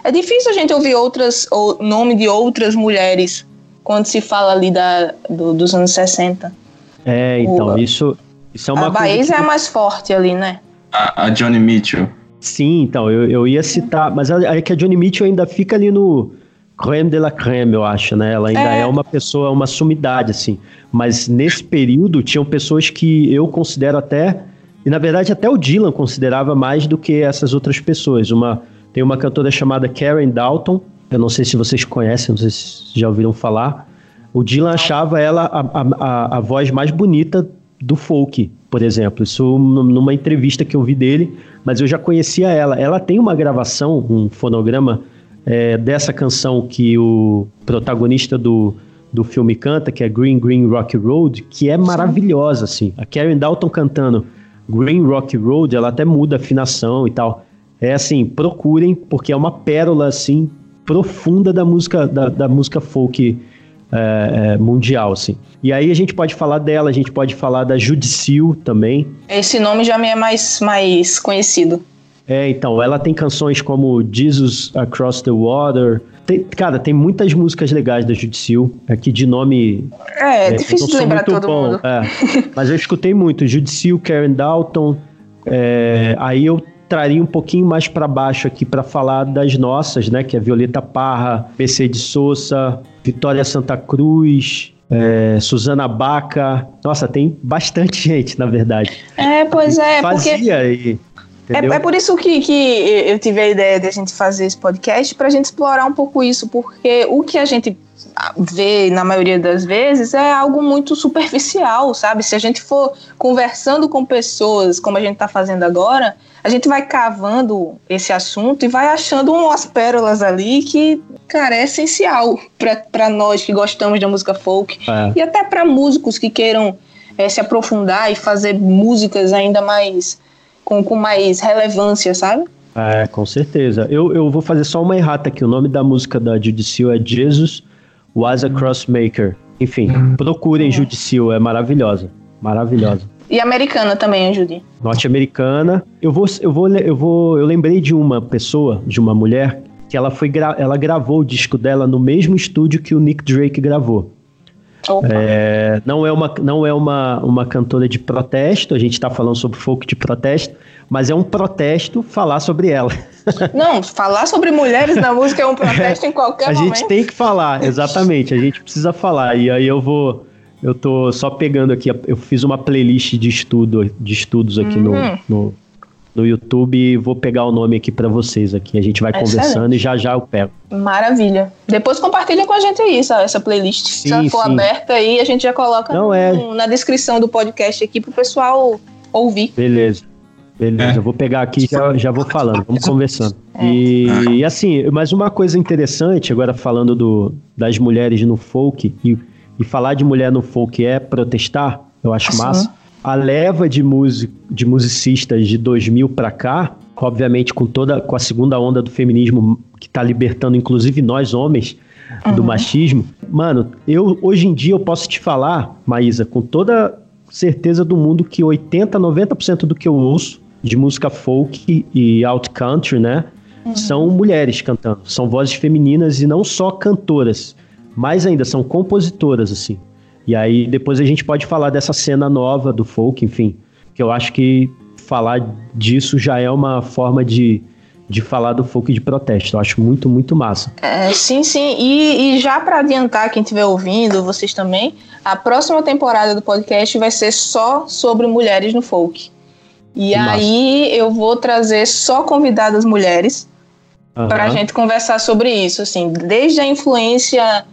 É difícil a gente ouvir outras, o nome de outras mulheres quando se fala ali da, do, dos anos 60. É, então, o, isso, isso é uma a coisa. A que... é a mais forte ali, né? A, a Johnny Mitchell. Sim, então, eu, eu ia citar, mas é que a Johnny Mitchell ainda fica ali no creme de la creme, eu acho, né? Ela ainda é. é. uma pessoa, uma sumidade, assim. Mas nesse período tinham pessoas que eu considero até E na verdade até o Dylan considerava mais do que essas outras pessoas. Uma, tem uma cantora chamada Karen Dalton, eu não sei se vocês conhecem, não sei se já ouviram falar. O Dylan achava ela a, a, a voz mais bonita do folk, por exemplo. Isso numa entrevista que eu vi dele, mas eu já conhecia ela. Ela tem uma gravação, um fonograma é, dessa canção que o protagonista do, do filme canta, que é Green Green Rock Road, que é maravilhosa, assim. A Karen Dalton cantando Green Rock Road, ela até muda a afinação e tal. É assim, procurem, porque é uma pérola, assim, profunda da música, da, da música folk é, é, mundial, assim. E aí a gente pode falar dela, a gente pode falar da Judicil também. Esse nome já me é mais, mais conhecido. É, então, ela tem canções como Jesus Across the Water. Tem, cara, tem muitas músicas legais da Judicil, aqui de nome. É, é difícil de lembrar todo bom, mundo. É, mas eu escutei muito. Judicil, Karen Dalton. É, aí eu traria um pouquinho mais para baixo aqui para falar das nossas, né? Que é Violeta Parra, Mercedes Souza, Vitória Santa Cruz, é, Suzana Baca. Nossa, tem bastante gente, na verdade. É, pois é, Fazia porque... aí. É, é, por isso que, que eu tive a ideia de a gente fazer esse podcast, para a gente explorar um pouco isso, porque o que a gente vê na maioria das vezes é algo muito superficial, sabe? Se a gente for conversando com pessoas, como a gente está fazendo agora, a gente vai cavando esse assunto e vai achando umas pérolas ali que, cara, é essencial para nós que gostamos da música folk é. e até para músicos que queiram é, se aprofundar e fazer músicas ainda mais com, com mais relevância, sabe? É, com certeza. Eu, eu vou fazer só uma errata aqui. O nome da música da Judicial é Jesus Was a Crossmaker. Enfim, procurem Judicial, é maravilhosa. Maravilhosa. E americana também, Judy. Norte-americana. Eu vou, eu vou, eu vou, eu lembrei de uma pessoa, de uma mulher que ela foi, gra ela gravou o disco dela no mesmo estúdio que o Nick Drake gravou. É, não é, uma, não é uma, uma cantora de protesto, a gente está falando sobre folk de protesto, mas é um protesto falar sobre ela. Não, falar sobre mulheres na música é um protesto é, em qualquer a momento. A gente tem que falar, exatamente, a gente precisa falar. E aí eu vou eu tô só pegando aqui, eu fiz uma playlist de estudo, de estudos aqui no, hum. no, no YouTube e vou pegar o nome aqui para vocês aqui. A gente vai Excelente. conversando e já já eu pego. Maravilha. Depois compartilha com a gente aí essa, essa playlist. Sim, Se ela for sim. aberta aí, a gente já coloca Não, é... na descrição do podcast aqui pro pessoal ouvir. Beleza. Beleza, é. eu vou pegar aqui e já, já vou falando, vamos conversando. É. E, e, assim, mas uma coisa interessante, agora falando do, das mulheres no folk e e falar de mulher no folk é protestar, eu acho massa. A leva de, music, de musicistas de 2000 para cá, obviamente com toda com a segunda onda do feminismo que tá libertando inclusive nós homens uhum. do machismo. Mano, eu hoje em dia eu posso te falar, Maísa, com toda certeza do mundo que 80, 90% do que eu ouço de música folk e out country, né, uhum. são mulheres cantando, são vozes femininas e não só cantoras mais ainda, são compositoras, assim. E aí depois a gente pode falar dessa cena nova do folk, enfim, que eu acho que falar disso já é uma forma de, de falar do folk de protesto. Eu acho muito, muito massa. É, sim, sim. E, e já para adiantar quem estiver ouvindo, vocês também, a próxima temporada do podcast vai ser só sobre mulheres no folk. E aí eu vou trazer só convidadas mulheres uhum. para a gente conversar sobre isso, assim, desde a influência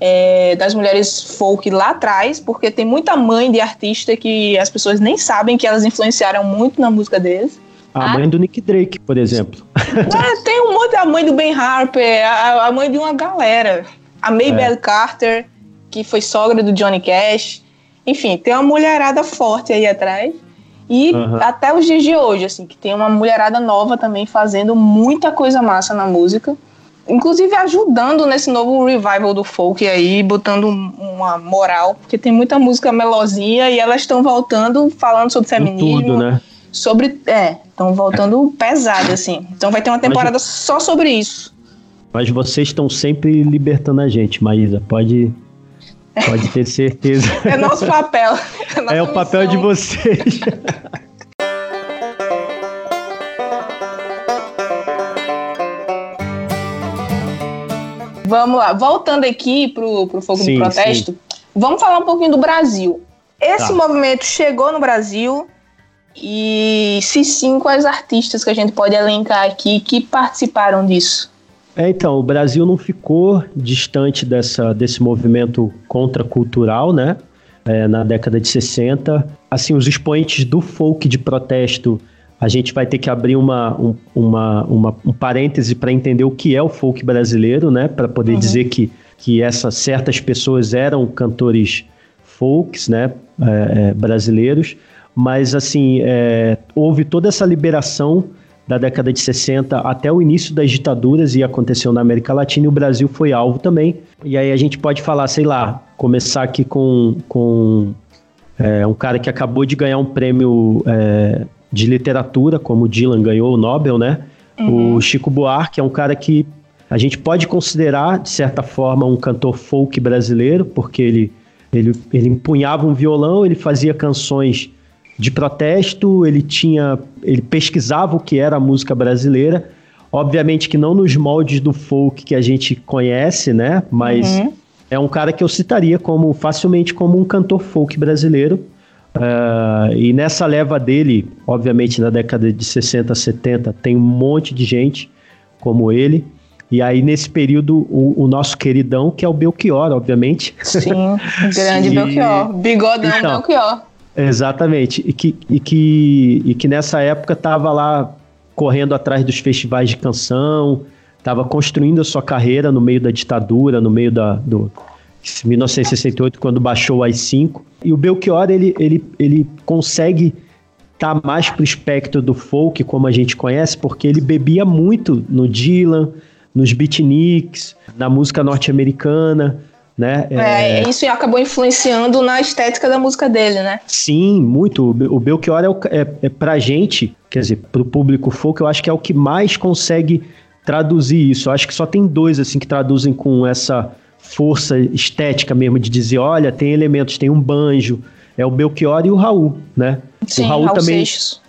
é, das mulheres folk lá atrás, porque tem muita mãe de artista que as pessoas nem sabem que elas influenciaram muito na música deles. A mãe do Nick Drake, por exemplo. É, tem um monte, a mãe do Ben Harper, a, a mãe de uma galera. A Maybelle é. Carter, que foi sogra do Johnny Cash. Enfim, tem uma mulherada forte aí atrás. E uhum. até os dias de hoje, assim, que tem uma mulherada nova também fazendo muita coisa massa na música inclusive ajudando nesse novo revival do folk aí, botando uma moral, porque tem muita música melosinha e elas estão voltando falando sobre feminismo. Tudo, né? Sobre. É, estão voltando pesado, assim. Então vai ter uma temporada Mas, só sobre isso. Mas vocês estão sempre libertando a gente, Maísa. Pode. Pode ter certeza. é nosso papel. É, é o papel de vocês. Vamos lá, voltando aqui pro, pro fogo sim, do protesto, sim. vamos falar um pouquinho do Brasil. Esse tá. movimento chegou no Brasil E se sim, quais artistas que a gente pode elencar aqui que participaram disso? É, então, o Brasil não ficou distante dessa, desse movimento contracultural, né? É, na década de 60. Assim, os expoentes do folk de protesto, a gente vai ter que abrir uma, um, uma, uma um parêntese para entender o que é o folk brasileiro, né? Para poder uhum. dizer que, que essas certas pessoas eram cantores folks, né? É, é, brasileiros. Mas, assim, é, houve toda essa liberação da década de 60 até o início das ditaduras e aconteceu na América Latina e o Brasil foi alvo também. E aí a gente pode falar, sei lá, começar aqui com, com é, um cara que acabou de ganhar um prêmio é, de literatura, como o Dylan ganhou o Nobel, né? Uhum. O Chico Buarque é um cara que a gente pode considerar, de certa forma, um cantor folk brasileiro, porque ele, ele, ele empunhava um violão, ele fazia canções de protesto, ele tinha, ele pesquisava o que era a música brasileira, obviamente que não nos moldes do folk que a gente conhece, né? Mas uhum. é um cara que eu citaria como facilmente como um cantor folk brasileiro. Uh, e nessa leva dele, obviamente na década de 60, 70, tem um monte de gente como ele. E aí, nesse período, o, o, nosso queridão, que é o Belchior, obviamente. Sim, grande Belchior. Bigodão então, Belchior. Exatamente. E que, e que, e que nessa época estava lá correndo atrás dos festivais de canção, estava construindo a sua carreira no meio da ditadura, no meio da, do 1968, quando baixou o AI-5. E o Belchior, ele, ele, ele consegue estar tá mais pro espectro do folk, como a gente conhece, porque ele bebia muito no Dylan, nos beatniks, na música norte-americana, né? É, é, isso acabou influenciando na estética da música dele, né? Sim, muito. O Belchior é, o, é, é pra gente, quer dizer, pro público folk, eu acho que é o que mais consegue traduzir isso. Eu acho que só tem dois, assim, que traduzem com essa força estética mesmo, de dizer, olha, tem elementos, tem um banjo, é o Belchior e o Raul, né? Sim, o Raul, Raul também... Seixas.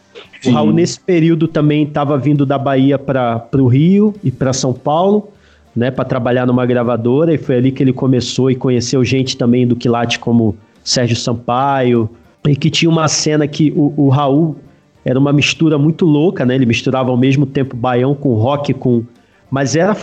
O Raul, nesse período, também estava vindo da Bahia para o Rio e para São Paulo né, para trabalhar numa gravadora e foi ali que ele começou e conheceu gente também do Quilate como Sérgio Sampaio e que tinha uma cena que o, o Raul era uma mistura muito louca, né? Ele misturava ao mesmo tempo baião com rock, com mas era,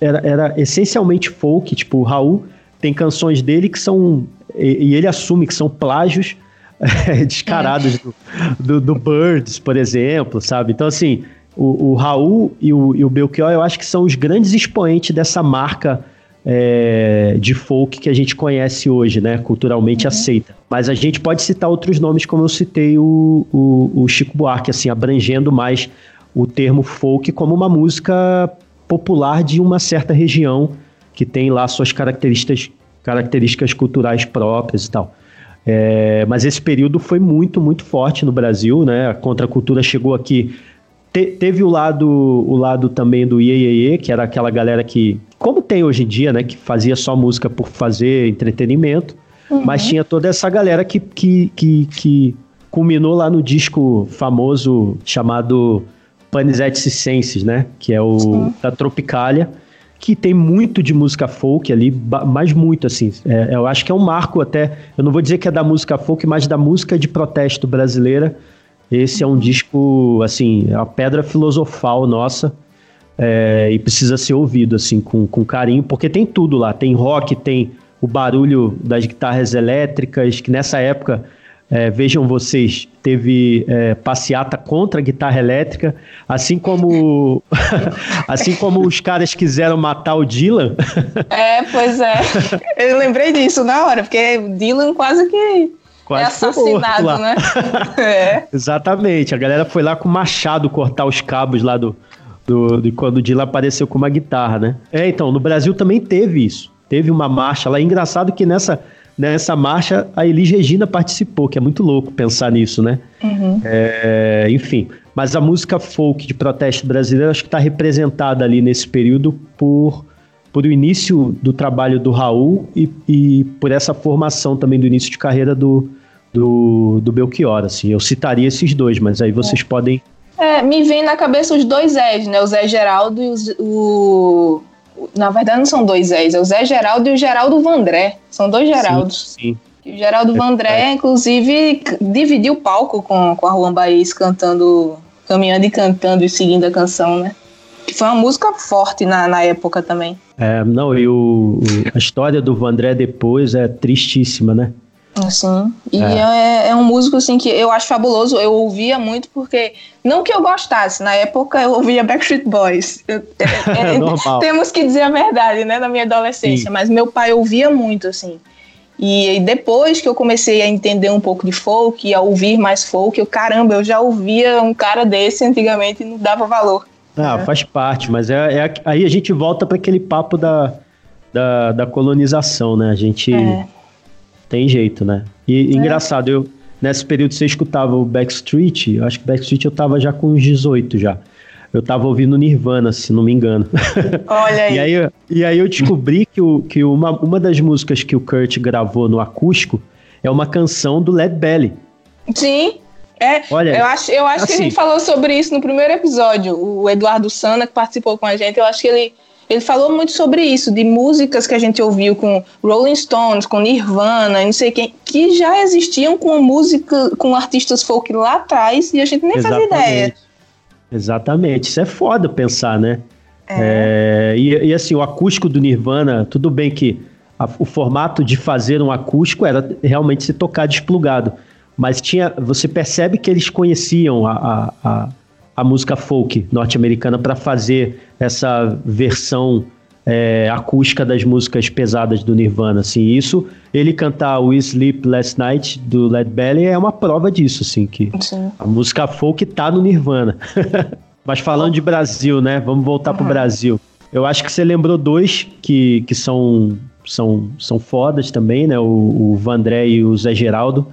era, era essencialmente folk. Tipo, o Raul tem canções dele que são e, e ele assume que são plágios descarados é. do, do, do Birds, por exemplo, sabe? Então assim o, o Raul e o, e o Belchior, eu acho que são os grandes expoentes dessa marca é, de folk que a gente conhece hoje, né? Culturalmente uhum. aceita. Mas a gente pode citar outros nomes, como eu citei o, o, o, Chico Buarque, assim, abrangendo mais o termo folk como uma música popular de uma certa região que tem lá suas características, características culturais próprias e tal. É, mas esse período foi muito, muito forte no Brasil, né? A contracultura chegou aqui te, teve o lado, o lado também do Iê, que era aquela galera que, como tem hoje em dia, né, que fazia só música por fazer entretenimento, uhum. mas tinha toda essa galera que, que, que, que culminou lá no disco famoso chamado Panis et né, que é o Sim. da Tropicália, que tem muito de música folk ali, mas muito assim. É, eu acho que é um marco até. Eu não vou dizer que é da música folk, mas da música de protesto brasileira esse é um disco, assim, é a pedra filosofal nossa é, e precisa ser ouvido, assim, com, com carinho, porque tem tudo lá. Tem rock, tem o barulho das guitarras elétricas, que nessa época, é, vejam vocês, teve é, passeata contra a guitarra elétrica, assim como assim como os caras quiseram matar o Dylan. É, pois é. Eu lembrei disso na hora, porque o Dylan quase que Quase é assassinado, né? é. Exatamente. A galera foi lá com machado cortar os cabos lá do, do, de quando o Dylan apareceu com uma guitarra, né? É, então, no Brasil também teve isso. Teve uma marcha lá. É engraçado que nessa, nessa marcha a Elis Regina participou, que é muito louco pensar nisso, né? Uhum. É, enfim. Mas a música folk de protesto brasileiro acho que está representada ali nesse período por por o início do trabalho do Raul e, e por essa formação também do início de carreira do, do, do Belchior, assim. Eu citaria esses dois, mas aí vocês é. podem... É, me vem na cabeça os dois Zés, né? O Zé Geraldo e o... Na verdade não são dois Zés, é o Zé Geraldo e o Geraldo Vandré. São dois Geraldos. Sim, sim. O Geraldo Vandré, é. inclusive, dividiu o palco com, com a Juan Baez cantando, caminhando e cantando e seguindo a canção, né? Que foi uma música forte na, na época também. É, não, e o, o a história do Vandré depois é tristíssima, né? Assim, e é. É, é. um músico assim que eu acho fabuloso, eu ouvia muito porque, não que eu gostasse, na época eu ouvia Backstreet Boys, eu, é, é temos que dizer a verdade, né, na minha adolescência, Sim. mas meu pai ouvia muito, assim, e depois que eu comecei a entender um pouco de folk e a ouvir mais folk, eu, caramba, eu já ouvia um cara desse antigamente e não dava valor. Ah, é. faz parte, mas é, é aí a gente volta para aquele papo da, da, da, colonização, né? A gente é. Tem jeito, né? E é. engraçado, eu nesse período você escutava o Backstreet, eu acho que Backstreet eu tava já com uns 18 já. Eu tava ouvindo Nirvana, se não me engano. Olha aí. e, aí e aí eu descobri que, o, que uma, uma das músicas que o Kurt gravou no acústico é uma canção do Led Belly. Sim. É, Olha, eu acho, eu acho assim, que a gente falou sobre isso no primeiro episódio. O Eduardo Sana, que participou com a gente, eu acho que ele, ele falou muito sobre isso, de músicas que a gente ouviu com Rolling Stones, com Nirvana, não sei quem, que já existiam com música, com artistas folk lá atrás e a gente nem Exatamente. fazia ideia. Exatamente, isso é foda pensar, né? É. É, e, e, assim, o acústico do Nirvana, tudo bem que a, o formato de fazer um acústico era realmente se tocar desplugado mas tinha, você percebe que eles conheciam a, a, a música folk norte-americana para fazer essa versão é, acústica das músicas pesadas do Nirvana, assim, isso, ele cantar We Sleep Last Night do Led Belly é uma prova disso, assim, que Sim. a música folk tá no Nirvana. Mas falando de Brasil, né, vamos voltar uhum. pro Brasil. Eu acho que você lembrou dois que, que são, são, são fodas também, né, o, o Vandré e o Zé Geraldo,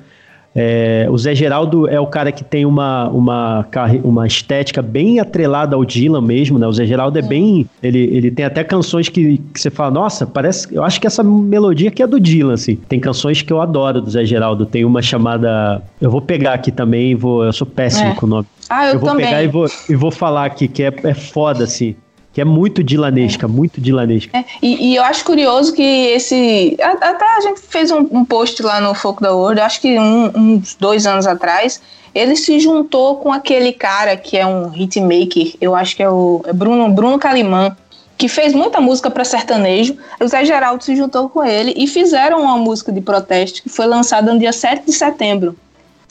é, o Zé Geraldo é o cara que tem uma, uma, uma estética bem atrelada ao Dylan mesmo, né? O Zé Geraldo é, bem. Ele, ele tem até canções que, que você fala, nossa, parece. Eu acho que essa melodia aqui é do Dylan, assim. Tem canções que eu adoro do Zé Geraldo. Tem uma chamada. Eu vou pegar aqui também, vou. Eu sou péssimo é. com o nome. Ah, eu, eu vou também. pegar e vou, e vou falar aqui, que é, é foda, assim que é muito dilanesca, é. muito dilanesca. É, e, e, eu acho curioso que esse. Até a gente fez um, um post lá no Foco da World, acho que um, uns dois anos atrás. Ele se juntou com aquele cara que é um hitmaker, eu acho que é o é Bruno, Bruno Calimã, que fez muita música para sertanejo. O Zé Geraldo se juntou com ele e fizeram uma música de protesto que foi lançada no dia 7 de setembro.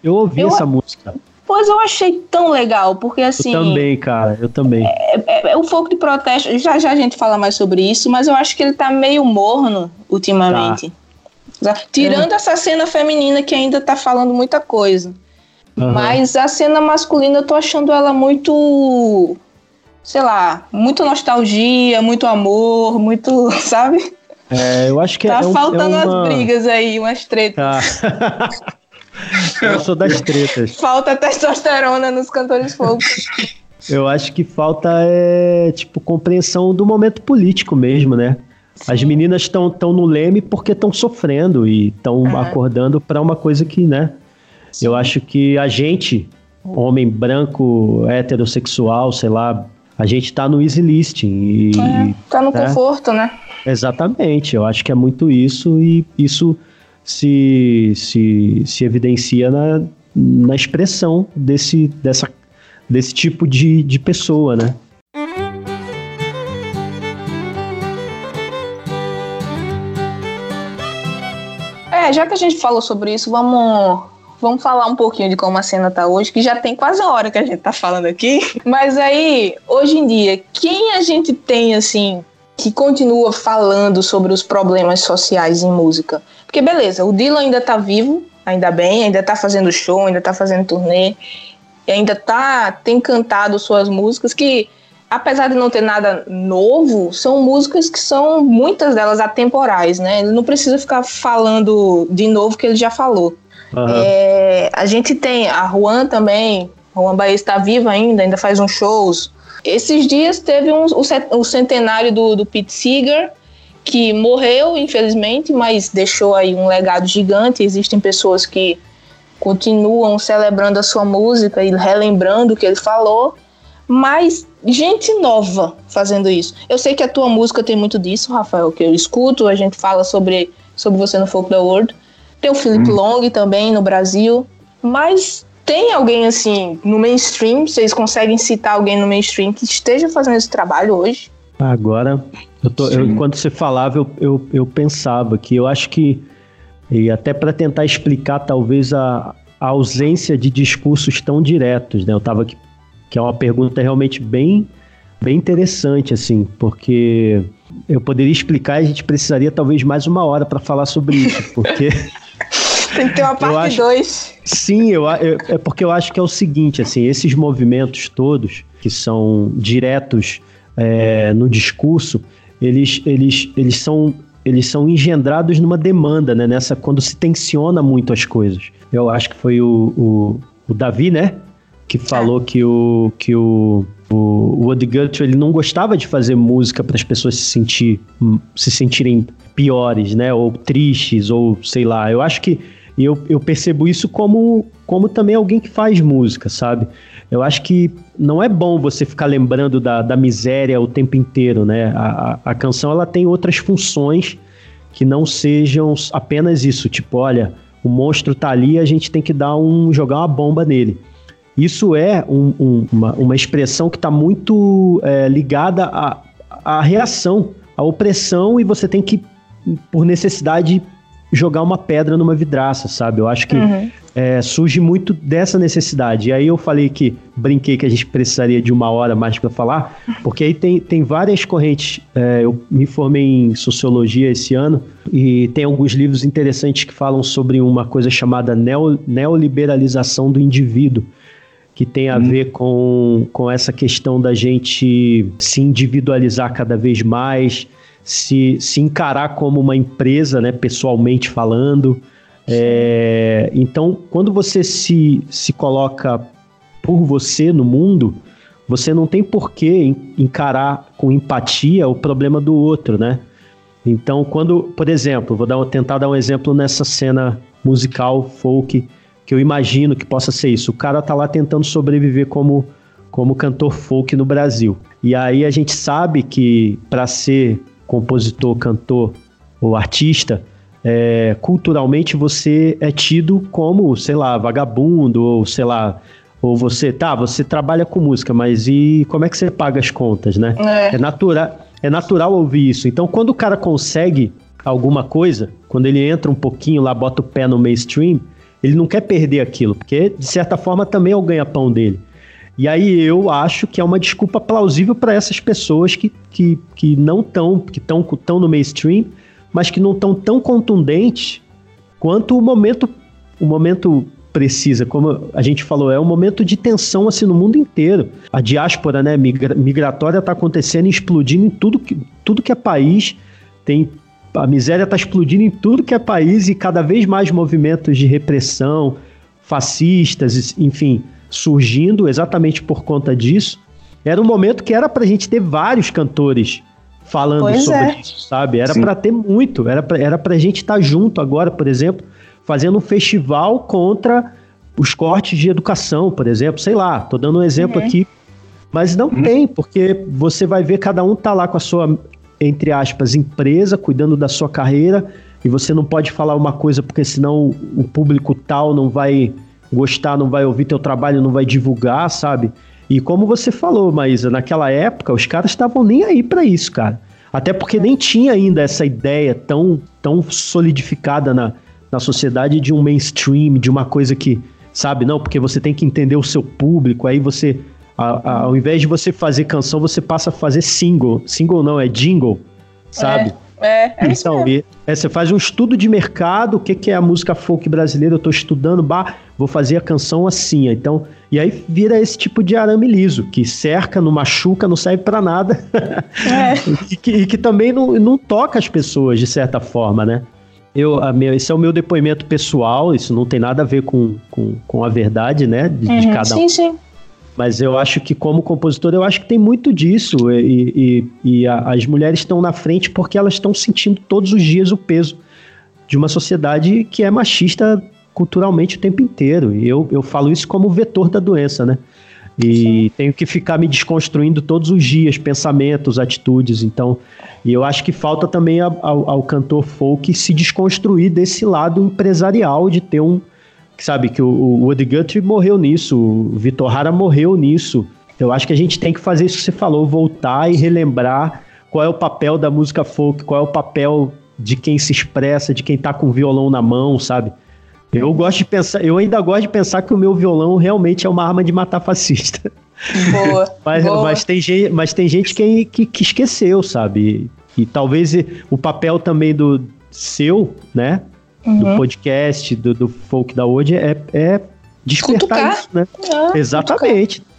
Eu ouvi eu, essa música. Pois eu achei tão legal, porque assim. Eu também, cara, eu também. É, é, é, o foco de protesto, já já a gente fala mais sobre isso, mas eu acho que ele tá meio morno ultimamente. Tá. Tirando é. essa cena feminina que ainda tá falando muita coisa. Uhum. Mas a cena masculina eu tô achando ela muito. Sei lá, muito nostalgia, muito amor, muito. Sabe? É, eu acho que tá é, faltando é uma... umas brigas aí, umas tretas. Tá. Eu sou das tretas. Falta testosterona nos cantores folk. Eu acho que falta é, tipo, compreensão do momento político mesmo, né? Sim. As meninas estão tão no leme porque estão sofrendo e estão uhum. acordando para uma coisa que, né? Sim. Eu acho que a gente, homem branco, heterossexual, sei lá, a gente tá no easy listing. E, é, tá no né? conforto, né? Exatamente, eu acho que é muito isso e isso se, se, se evidencia na, na expressão desse, dessa, desse tipo de, de pessoa, né? É, já que a gente falou sobre isso, vamos, vamos falar um pouquinho de como a cena tá hoje, que já tem quase uma hora que a gente tá falando aqui. Mas aí, hoje em dia, quem a gente tem, assim, que continua falando sobre os problemas sociais em música? Porque beleza, o Dylan ainda tá vivo, ainda bem, ainda tá fazendo show, ainda tá fazendo turnê, ainda tá tem cantado suas músicas que apesar de não ter nada novo, são músicas que são muitas delas atemporais, né? Ele não precisa ficar falando de novo que ele já falou. Uhum. É, a gente tem a Juan também, Juan Bahia está viva ainda, ainda faz uns shows. Esses dias teve um, o, centenário do, do Pete Seeger, que morreu, infelizmente, mas deixou aí um legado gigante. Existem pessoas que continuam celebrando a sua música e relembrando o que ele falou, mas gente nova fazendo isso. Eu sei que a tua música tem muito disso, Rafael, que eu escuto, a gente fala sobre, sobre você no Folk da World, Tem o Philip hum. Long também no Brasil. Mas tem alguém assim no mainstream? Vocês conseguem citar alguém no mainstream que esteja fazendo esse trabalho hoje? Agora, eu tô, eu, quando você falava, eu, eu, eu pensava que eu acho que, e até para tentar explicar talvez a, a, ausência de discursos tão diretos, né? Eu estava aqui, que é uma pergunta realmente bem, bem interessante, assim, porque eu poderia explicar e a gente precisaria talvez mais uma hora para falar sobre isso, porque. Tem que ter uma parte 2. Sim, eu, eu, é porque eu acho que é o seguinte, assim, esses movimentos todos que são diretos é, no discurso, eles, eles, eles, são, eles são engendrados numa demanda, né? Nessa, quando se tensiona muito as coisas. Eu acho que foi o, o, o Davi, né? Que falou que o, que o, o Woody Guthrie ele não gostava de fazer música para as pessoas se, sentir, se sentirem piores, né? Ou tristes, ou sei lá. Eu acho que eu, eu percebo isso como, como também alguém que faz música, sabe? Eu acho que não é bom você ficar lembrando da, da miséria o tempo inteiro, né? A, a, a canção ela tem outras funções que não sejam apenas isso, tipo, olha, o monstro tá ali, a gente tem que dar um jogar uma bomba nele. Isso é um, um, uma, uma expressão que está muito é, ligada à, à reação, à opressão, e você tem que, por necessidade, jogar uma pedra numa vidraça, sabe? Eu acho que uhum. é, surge muito dessa necessidade. E aí eu falei que, brinquei que a gente precisaria de uma hora mais para falar, porque aí tem, tem várias correntes. É, eu me formei em sociologia esse ano e tem alguns livros interessantes que falam sobre uma coisa chamada neo, neoliberalização do indivíduo que tem a hum. ver com, com essa questão da gente se individualizar cada vez mais, se, se encarar como uma empresa, né, pessoalmente falando. É, então, quando você se, se coloca por você no mundo, você não tem por que encarar com empatia o problema do outro, né? Então, quando, por exemplo, vou dar, tentar dar um exemplo nessa cena musical folk que eu imagino que possa ser isso. O cara tá lá tentando sobreviver como como cantor folk no Brasil. E aí a gente sabe que para ser compositor, cantor ou artista, é, culturalmente você é tido como, sei lá, vagabundo, ou sei lá, ou você, tá, você trabalha com música, mas e como é que você paga as contas, né? É, é, natura, é natural ouvir isso. Então, quando o cara consegue alguma coisa, quando ele entra um pouquinho lá, bota o pé no mainstream, ele não quer perder aquilo, porque de certa forma também é o ganha-pão dele. E aí eu acho que é uma desculpa plausível para essas pessoas que, que, que não estão, que estão tão no mainstream, mas que não estão tão contundentes quanto o momento, o momento precisa. Como a gente falou, é um momento de tensão assim no mundo inteiro. A diáspora, né, migra, migratória está acontecendo explodindo em tudo que, tudo que é país. Tem a miséria está explodindo em tudo que é país e cada vez mais movimentos de repressão, fascistas, enfim, surgindo exatamente por conta disso. Era um momento que era para a gente ter vários cantores falando pois sobre é. isso, sabe? Era para ter muito, era para era a gente estar tá junto agora, por exemplo, fazendo um festival contra os cortes de educação, por exemplo, sei lá, tô dando um exemplo uhum. aqui, mas não uhum. tem, porque você vai ver cada um tá lá com a sua entre aspas empresa, cuidando da sua carreira, e você não pode falar uma coisa porque senão o público tal não vai gostar, não vai ouvir teu trabalho, não vai divulgar, sabe? E como você falou, Maísa, naquela época os caras estavam nem aí para isso, cara. Até porque nem tinha ainda essa ideia tão, tão solidificada na, na sociedade de um mainstream, de uma coisa que, sabe, não, porque você tem que entender o seu público, aí você, a, a, ao invés de você fazer canção, você passa a fazer single. Single não, é jingle, sabe? É. É, é então, e, é, você faz um estudo de mercado, o que, que é a música folk brasileira, eu estou estudando, bah, vou fazer a canção assim. Então, e aí vira esse tipo de arame liso, que cerca, não machuca, não serve para nada. É. e, que, e, que, também não, não toca as pessoas, de certa forma, né? Eu, a meu, esse é o meu depoimento pessoal, isso não tem nada a ver com, com, com a verdade, né? De, uhum, de cada um. Sim, sim. Mas eu acho que, como compositor, eu acho que tem muito disso. E, e, e a, as mulheres estão na frente porque elas estão sentindo todos os dias o peso de uma sociedade que é machista culturalmente o tempo inteiro. E eu, eu falo isso como vetor da doença, né? E Sim. tenho que ficar me desconstruindo todos os dias, pensamentos, atitudes. Então, e eu acho que falta também ao, ao cantor folk se desconstruir desse lado empresarial de ter um. Sabe, que o, o Woody Guthrie morreu nisso, o Vitor Hara morreu nisso. Eu acho que a gente tem que fazer isso que você falou, voltar e relembrar qual é o papel da música folk, qual é o papel de quem se expressa, de quem tá com o violão na mão, sabe? Eu gosto de pensar, eu ainda gosto de pensar que o meu violão realmente é uma arma de matar fascista. Boa. mas, boa. mas, tem gente, mas tem gente que, que, que esqueceu, sabe? E, e, talvez o papel também do seu, né? Uhum. Do podcast, do, do folk da hoje é, é despertar Cutucar. isso, né? Ah, Exatamente. Cutucar.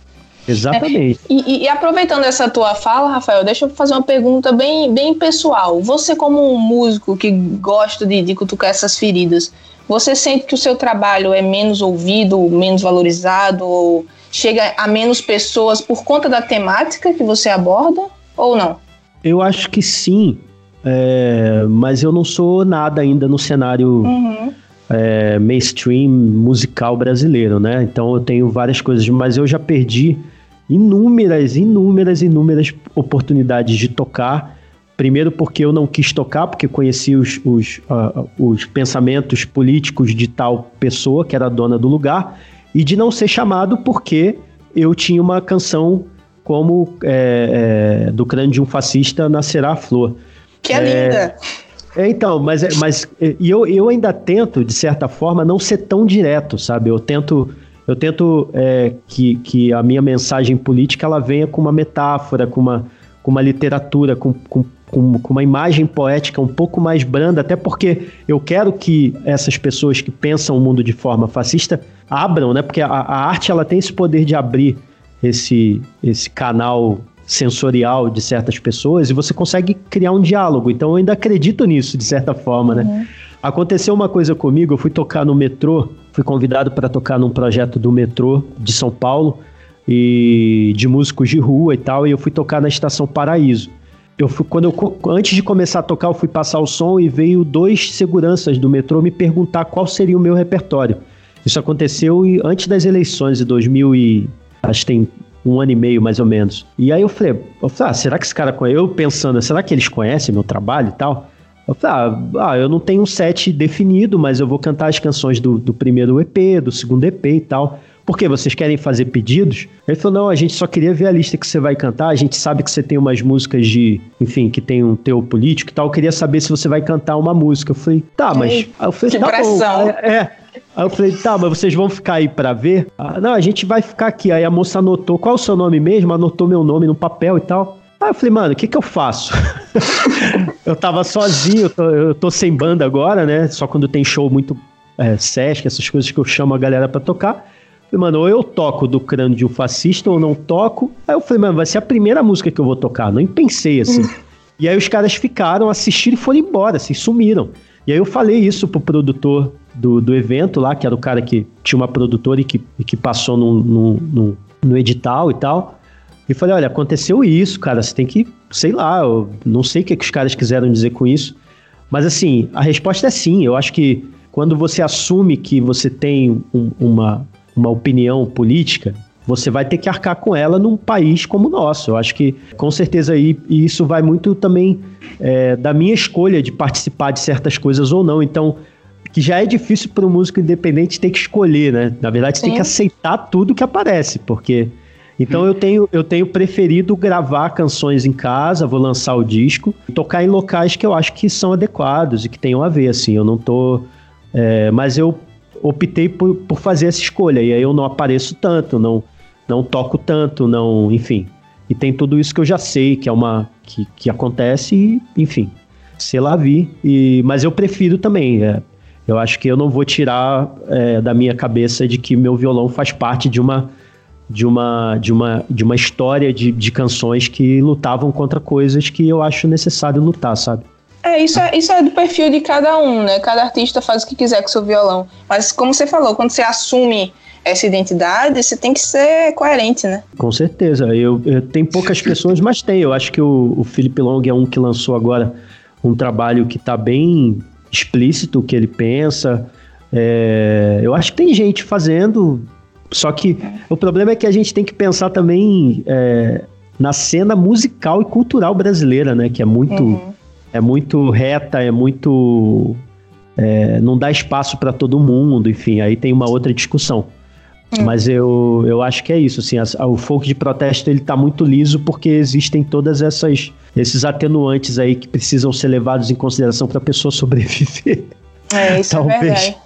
Exatamente. É, e, e, aproveitando essa tua fala, Rafael, deixa eu fazer uma pergunta bem, bem pessoal. Você, como um músico que gosta de, de cutucar essas feridas, você sente que o seu trabalho é menos ouvido, menos valorizado, ou chega a menos pessoas por conta da temática que você aborda, ou não? Eu acho que sim, é, mas eu não sou nada ainda no cenário uhum. é, mainstream musical brasileiro, né? Então eu tenho várias coisas, mas eu já perdi inúmeras, inúmeras, inúmeras oportunidades de tocar. Primeiro porque eu não quis tocar, porque conheci os, os, uh, os pensamentos políticos de tal pessoa, que era a dona do lugar, e de não ser chamado porque eu tinha uma canção como é, é, do crânio de um fascista nascerá a flor. Que é, é linda! É, então, mas, é, mas e eu, eu ainda tento, de certa forma, não ser tão direto, sabe? Eu tento eu tento é, que, que a minha mensagem política ela venha com uma metáfora, com uma, com uma literatura, com, com, com, com uma imagem poética um pouco mais branda, até porque eu quero que essas pessoas que pensam o mundo de forma fascista abram, né? Porque a, a arte ela tem esse poder de abrir esse, esse canal sensorial de certas pessoas e você consegue criar um diálogo. Então eu ainda acredito nisso, de certa forma, né? Uhum. Aconteceu uma coisa comigo, eu fui tocar no metrô, fui convidado para tocar num projeto do metrô de São Paulo e de músicos de rua e tal, e eu fui tocar na Estação Paraíso. Eu fui, quando eu, antes de começar a tocar, eu fui passar o som e veio dois seguranças do metrô me perguntar qual seria o meu repertório. Isso aconteceu antes das eleições de 2000 e acho que tem um ano e meio mais ou menos. E aí eu falei, eu falei ah, será que esse cara conhece? Eu pensando, será que eles conhecem meu trabalho e tal? Eu falei, ah, ah, eu não tenho um set definido, mas eu vou cantar as canções do, do primeiro EP, do segundo EP e tal. Por quê? Vocês querem fazer pedidos? Ele falou: não, a gente só queria ver a lista que você vai cantar. A gente sabe que você tem umas músicas de, enfim, que tem um teu político e tal. Eu queria saber se você vai cantar uma música. Eu falei, tá, mas. Eu falei, que tá. Bom. É, é. Aí eu falei, tá, mas vocês vão ficar aí pra ver? Ah, não, a gente vai ficar aqui. Aí a moça anotou, qual é o seu nome mesmo? Anotou meu nome no papel e tal. Aí eu falei, mano, o que que eu faço? eu tava sozinho, eu tô, eu tô, sem banda agora, né? Só quando tem show muito é, Sesc, essas coisas que eu chamo a galera pra tocar. Eu falei, mano, ou eu toco do crânio de um fascista ou não toco. Aí eu falei, mano, vai ser a primeira música que eu vou tocar. Nem pensei assim. e aí os caras ficaram, assistiram e foram embora, assim, sumiram. E aí eu falei isso pro produtor do, do evento lá, que era o cara que tinha uma produtora e que, e que passou no, no, no, no edital e tal. E falei, olha, aconteceu isso, cara, você tem que, sei lá, eu não sei o que, que os caras quiseram dizer com isso. Mas assim, a resposta é sim. Eu acho que quando você assume que você tem um, uma, uma opinião política, você vai ter que arcar com ela num país como o nosso. Eu acho que, com certeza, aí, isso vai muito também é, da minha escolha de participar de certas coisas ou não. Então, que já é difícil para um músico independente ter que escolher, né? Na verdade, você tem que aceitar tudo que aparece, porque então eu tenho, eu tenho preferido gravar canções em casa, vou lançar o disco, tocar em locais que eu acho que são adequados e que tenham a ver, assim. Eu não tô. É, mas eu optei por, por fazer essa escolha, e aí eu não apareço tanto, não, não toco tanto, não. Enfim. E tem tudo isso que eu já sei, que é uma. que, que acontece, e, enfim. Sei lá vi. E, mas eu prefiro também. É, eu acho que eu não vou tirar é, da minha cabeça de que meu violão faz parte de uma de uma, de uma, de uma história de, de canções que lutavam contra coisas que eu acho necessário lutar, sabe? É isso, é, isso é do perfil de cada um, né? Cada artista faz o que quiser com seu violão. Mas como você falou, quando você assume essa identidade, você tem que ser coerente, né? Com certeza. Eu, eu tem poucas pessoas, mas tem. Eu acho que o, o Felipe Long é um que lançou agora um trabalho que está bem explícito o que ele pensa. É, eu acho que tem gente fazendo Só que o problema é que a gente tem que pensar também é, na cena musical e cultural brasileira, né? Que é muito, uhum. é muito reta, é muito. É, não dá espaço para todo mundo, enfim, aí tem uma outra discussão. Hum. Mas eu, eu acho que é isso, assim, a, o folk de protesto ele tá muito liso porque existem todas essas esses atenuantes aí que precisam ser levados em consideração para a pessoa sobreviver. É, isso é Talvez. é verdade.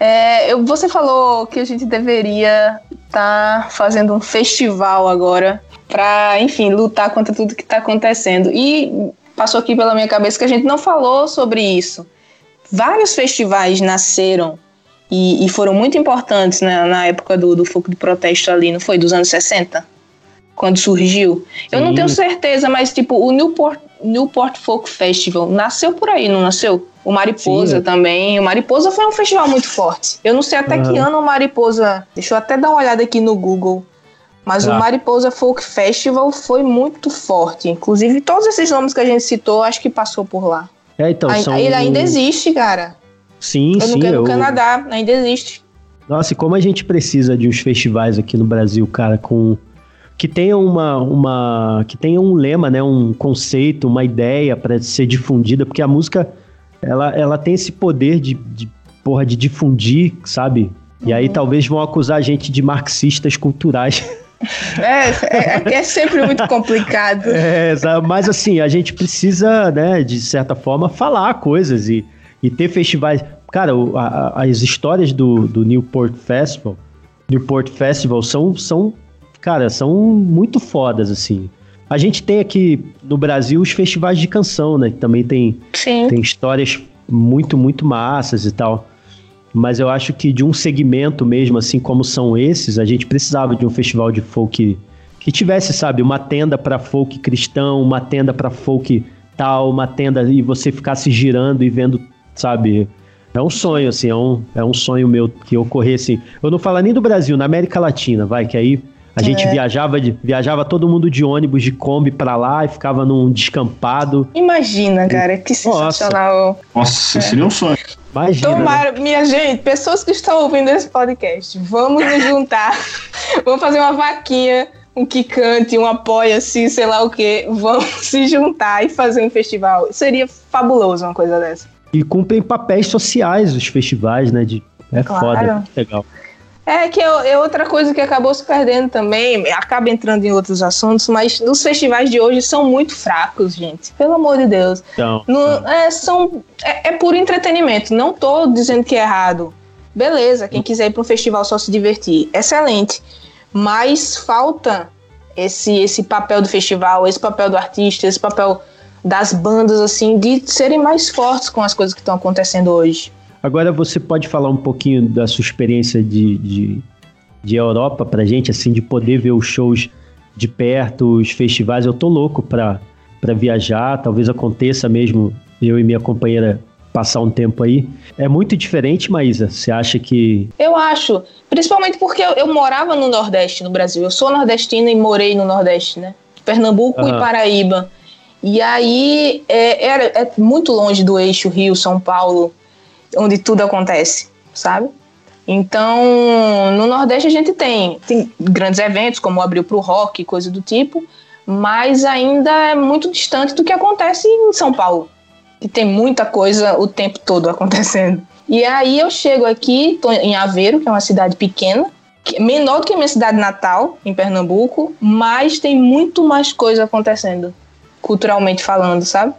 É, eu, você falou que a gente deveria estar tá fazendo um festival agora para, enfim, lutar contra tudo que está acontecendo. E passou aqui pela minha cabeça que a gente não falou sobre isso. Vários festivais nasceram e, e foram muito importantes né, na época do, do foco de protesto ali, não foi? Dos anos 60? Quando surgiu. Sim. Eu não tenho certeza, mas tipo, o Newport, Newport Folk Festival nasceu por aí, não nasceu? O Mariposa Sim. também. O Mariposa foi um festival muito forte. Eu não sei até uhum. que ano o Mariposa. Deixa eu até dar uma olhada aqui no Google. Mas tá. o Mariposa Folk Festival foi muito forte. Inclusive, todos esses nomes que a gente citou, acho que passou por lá. É, então, são... Ele ainda existe, cara. Sim, eu sim. Eu... no Canadá, ainda existe. Nossa, e como a gente precisa de uns festivais aqui no Brasil, cara, com que tenha uma, uma que tenha um lema, né, um conceito, uma ideia para ser difundida, porque a música ela, ela tem esse poder de, de porra de difundir, sabe? E aí uhum. talvez vão acusar a gente de marxistas culturais. É, é, é sempre muito complicado. É, mas assim, a gente precisa, né, de certa forma, falar coisas e, e ter festivais. Cara, a, as histórias do, do Newport Festival, Newport Festival são, são, cara, são muito fodas, assim. A gente tem aqui no Brasil os festivais de canção, né? Que também tem, Sim. tem histórias muito, muito massas e tal. Mas eu acho que de um segmento mesmo, assim como são esses, a gente precisava de um festival de folk que tivesse, sabe, uma tenda para folk cristão, uma tenda para folk tal, uma tenda e você ficasse girando e vendo, sabe? É um sonho, assim, é um, é um sonho meu que ocorresse. Eu não falo nem do Brasil, na América Latina, vai, que aí a é. gente viajava, de, viajava todo mundo de ônibus, de Kombi pra lá e ficava num descampado. Imagina, cara, que sensacional. Nossa, Nossa é. seria um sonho. Imagina. Tomara, né? minha gente, pessoas que estão ouvindo esse podcast, vamos nos juntar. vamos fazer uma vaquinha, um que cante, um apoia assim, sei lá o quê. Vamos se juntar e fazer um festival. Seria fabuloso uma coisa dessa. E cumprem papéis sociais os festivais, né? De, é claro. foda, legal. É que é, é, outra coisa que acabou se perdendo também, acaba entrando em outros assuntos, mas os festivais de hoje são muito fracos, gente. Pelo amor de Deus. Então, no, é, são, é, é por entretenimento. Não tô dizendo que é errado. Beleza, quem quiser ir para um festival só se divertir, excelente. Mas falta esse, esse papel do festival, esse papel do artista, esse papel das bandas, assim, de serem mais fortes com as coisas que estão acontecendo hoje. Agora você pode falar um pouquinho da sua experiência de, de, de Europa pra gente, assim, de poder ver os shows de perto, os festivais. Eu tô louco pra, pra viajar, talvez aconteça mesmo eu e minha companheira passar um tempo aí. É muito diferente, Maísa? Você acha que. Eu acho. Principalmente porque eu, eu, morava no Nordeste, no Brasil. Eu sou nordestina e morei no Nordeste, né? Pernambuco uhum. e Paraíba. E aí é, era, é muito longe do eixo Rio-São Paulo onde tudo acontece, sabe? Então, no Nordeste a gente tem, tem grandes eventos, como abriu para o rock, coisa do tipo, mas ainda é muito distante do que acontece em São Paulo, que tem muita coisa o tempo todo acontecendo. E aí eu chego aqui, tô em Aveiro, que é uma cidade pequena, menor do que a minha cidade natal, em Pernambuco, mas tem muito mais coisa acontecendo, culturalmente falando, sabe?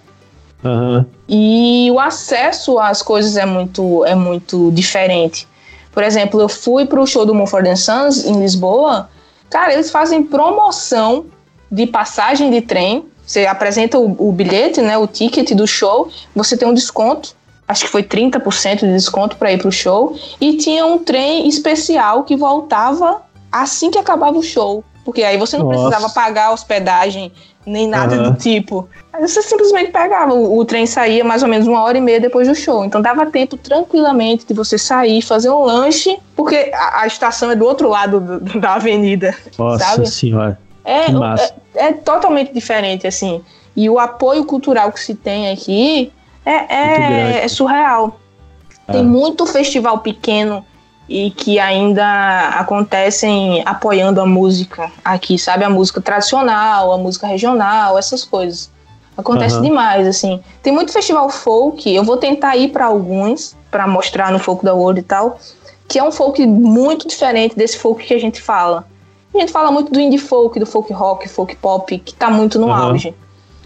Uhum. E o acesso às coisas é muito, é muito diferente. Por exemplo, eu fui para o show do Mumford Sons em Lisboa. Cara, eles fazem promoção de passagem de trem. Você apresenta o, o bilhete, né, o ticket do show, você tem um desconto. Acho que foi 30% de desconto para ir para o show. E tinha um trem especial que voltava assim que acabava o show. Porque aí você não Nossa. precisava pagar a hospedagem nem nada uhum. do tipo. Você simplesmente pegava, o, o, trem saía mais ou menos uma hora e meia depois do show. Então dava tempo tranquilamente de você sair, fazer um lanche, porque a, a estação é do outro lado do, da avenida. Nossa sabe? senhora. É, é, é, totalmente diferente, assim. E o apoio cultural que se tem aqui é, é, é surreal. Tem ah. muito festival pequeno e que ainda acontecem apoiando a música aqui, sabe? A música tradicional, a música regional, essas coisas. Acontece uhum. demais, assim. Tem muito festival folk, eu vou tentar ir para alguns, para mostrar no Folk da World e tal, que é um folk muito diferente desse folk que a gente fala. A gente fala muito do indie folk, do folk rock, folk pop, que tá muito no uhum. auge.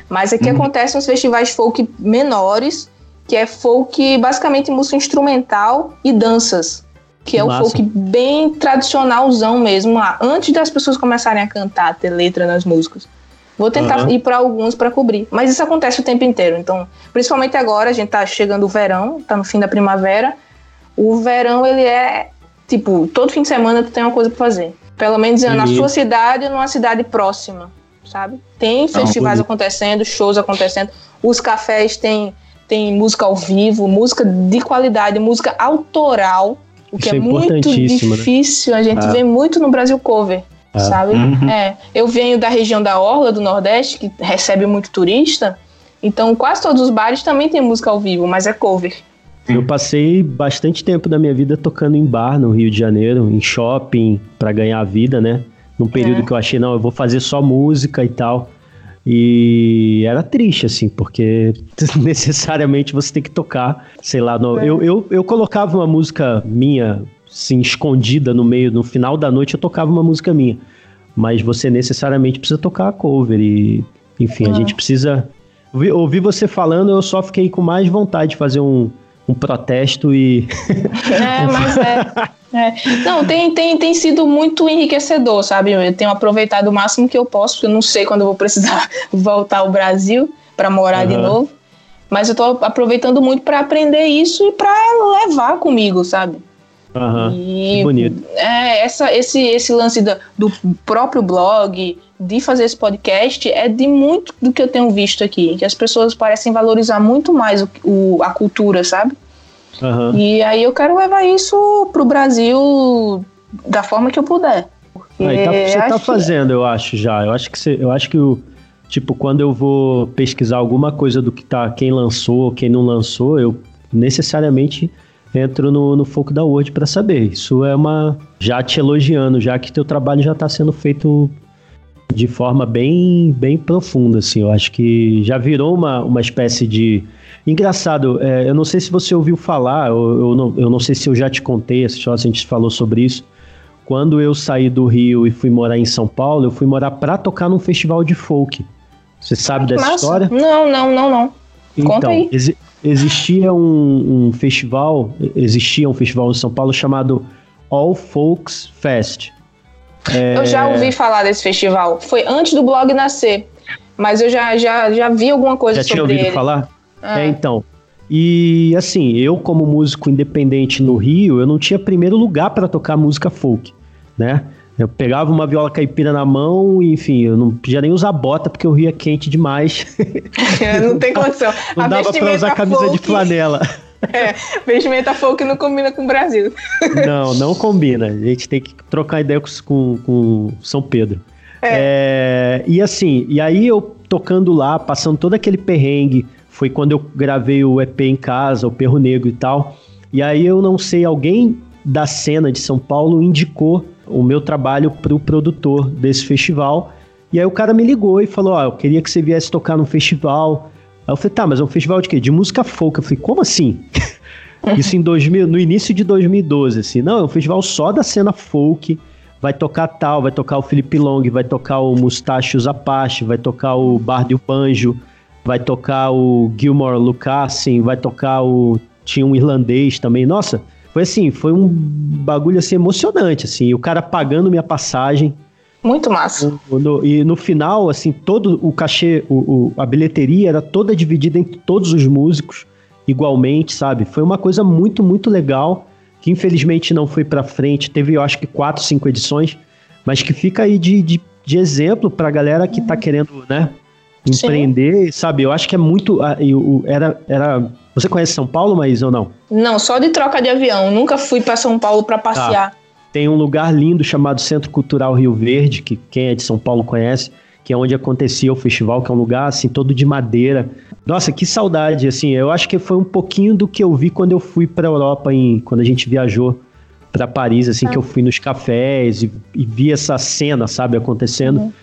Mas aqui uhum. acontece nos festivais folk menores, que é folk, basicamente música instrumental e danças. Que é Massa. o folk bem tradicionalzão mesmo, lá, antes das pessoas começarem a cantar, ter letra nas músicas. Vou tentar uhum. ir para alguns para cobrir. Mas isso acontece o tempo inteiro. Então, principalmente agora, a gente tá chegando o verão, tá no fim da primavera. O verão, ele é tipo, todo fim de semana tu tem uma coisa para fazer. Pelo menos na sua cidade ou numa cidade próxima, sabe? Tem festivais acontecendo, shows acontecendo. Os cafés têm, tem música ao vivo, música de qualidade, música autoral. O que Isso é, é muito né? difícil. Né? A gente ah. vê muito no Brasil cover. Ah. Sabe? Uhum. É, eu venho da região da Orla, do Nordeste, que recebe muito turista. Então, quase todos os bares também tem música ao vivo, mas é cover. Eu passei bastante tempo da minha vida tocando em bar no Rio de Janeiro, em shopping, para ganhar a vida, né? Num período é. que eu achei, não, eu vou fazer só música e tal. E era triste, assim, porque necessariamente você tem que tocar, sei lá. No, é. eu, eu, eu colocava uma música minha assim, escondida no meio, no final da noite eu tocava uma música minha. Mas você necessariamente precisa tocar a cover e, enfim, a gente precisa... Ouvir, ouvir você falando, eu só fiquei com mais vontade de fazer um, um protesto e... é, mas é... É. Não, tem, tem, tem sido muito enriquecedor, sabe? Eu tenho aproveitado o máximo que eu posso, porque eu não sei quando eu vou precisar voltar ao Brasil para morar uhum. de novo. Mas eu estou aproveitando muito para aprender isso e para levar comigo, sabe? Uhum, e, bonito. É, essa, esse, esse lance do, do próprio blog, de fazer esse podcast, é de muito do que eu tenho visto aqui. Que as pessoas parecem valorizar muito mais o, o a cultura, sabe? Uhum. E aí eu quero levar isso pro Brasil da forma que eu puder. Aí tá, você tá fazendo, eu acho, já. Eu acho que você, eu acho que o. Tipo, quando eu vou pesquisar alguma coisa do que tá, quem lançou, quem não lançou, eu necessariamente entro no, no foco da Word para saber. Isso é uma. Já te elogiando, já que teu trabalho já está sendo feito de forma bem, bem profunda, assim. Eu acho que já virou uma, uma espécie de. Engraçado, é, eu não sei se você ouviu falar, eu, eu, não, eu não sei se eu já te contei, se a gente falou sobre isso. Quando eu saí do Rio e fui morar em São Paulo, eu fui morar para tocar num festival de folk. Você sabe dessa Massa. história? Não, não, não, não. Conta então, aí existia um, um, festival, existia um festival em São Paulo chamado All Folks Fest. É... Eu já ouvi falar desse festival. Foi antes do blog nascer, mas eu já, já, já vi alguma coisa já sobre ele. Já tinha ouvido ele. falar? É. é, então. E assim, eu como músico independente no Rio, eu não tinha primeiro lugar para tocar música folk, né? Eu pegava uma viola caipira na mão e, enfim, eu não podia nem usar bota porque o rio é quente demais. É, não tem condição. Não a dava pra usar camisa folk... de flanela. É, vestimenta folk não combina com o Brasil. Não, não combina. A gente tem que trocar ideia com, com São Pedro. É. É, e assim, e aí eu tocando lá, passando todo aquele perrengue, foi quando eu gravei o EP em casa, o Perro Negro e tal. E aí eu não sei, alguém da cena de São Paulo indicou o meu trabalho para o produtor desse festival. E aí o cara me ligou e falou: Ó, oh, eu queria que você viesse tocar num festival. Aí eu falei: tá, mas é um festival de quê? De música folk. Eu falei: como assim? Isso em 2000, no início de 2012, assim. Não, é um festival só da cena folk. Vai tocar tal, vai tocar o Felipe Long, vai tocar o Mustachos Apache, vai tocar o Bardo e o Banjo, vai tocar o Gilmore Lucassin, vai tocar o. Tinha um irlandês também. Nossa, foi assim, foi um bagulho assim emocionante, assim, o cara pagando minha passagem. Muito massa. No, e no final, assim, todo o cachê, o, o, a bilheteria era toda dividida entre todos os músicos, igualmente, sabe? Foi uma coisa muito, muito legal, que infelizmente não foi pra frente. Teve, eu acho que quatro, cinco edições, mas que fica aí de, de, de exemplo pra galera que tá uhum. querendo, né? Empreender, Sim. sabe? Eu acho que é muito. Era, era você conhece São Paulo, mas ou não? Não, só de troca de avião. Nunca fui para São Paulo para passear. Tá. Tem um lugar lindo chamado Centro Cultural Rio Verde, que quem é de São Paulo conhece, que é onde acontecia o festival, que é um lugar assim todo de madeira. Nossa, que saudade, assim. Eu acho que foi um pouquinho do que eu vi quando eu fui para Europa em quando a gente viajou para Paris, assim, ah. que eu fui nos cafés e, e, vi essa cena, sabe, acontecendo. Uhum.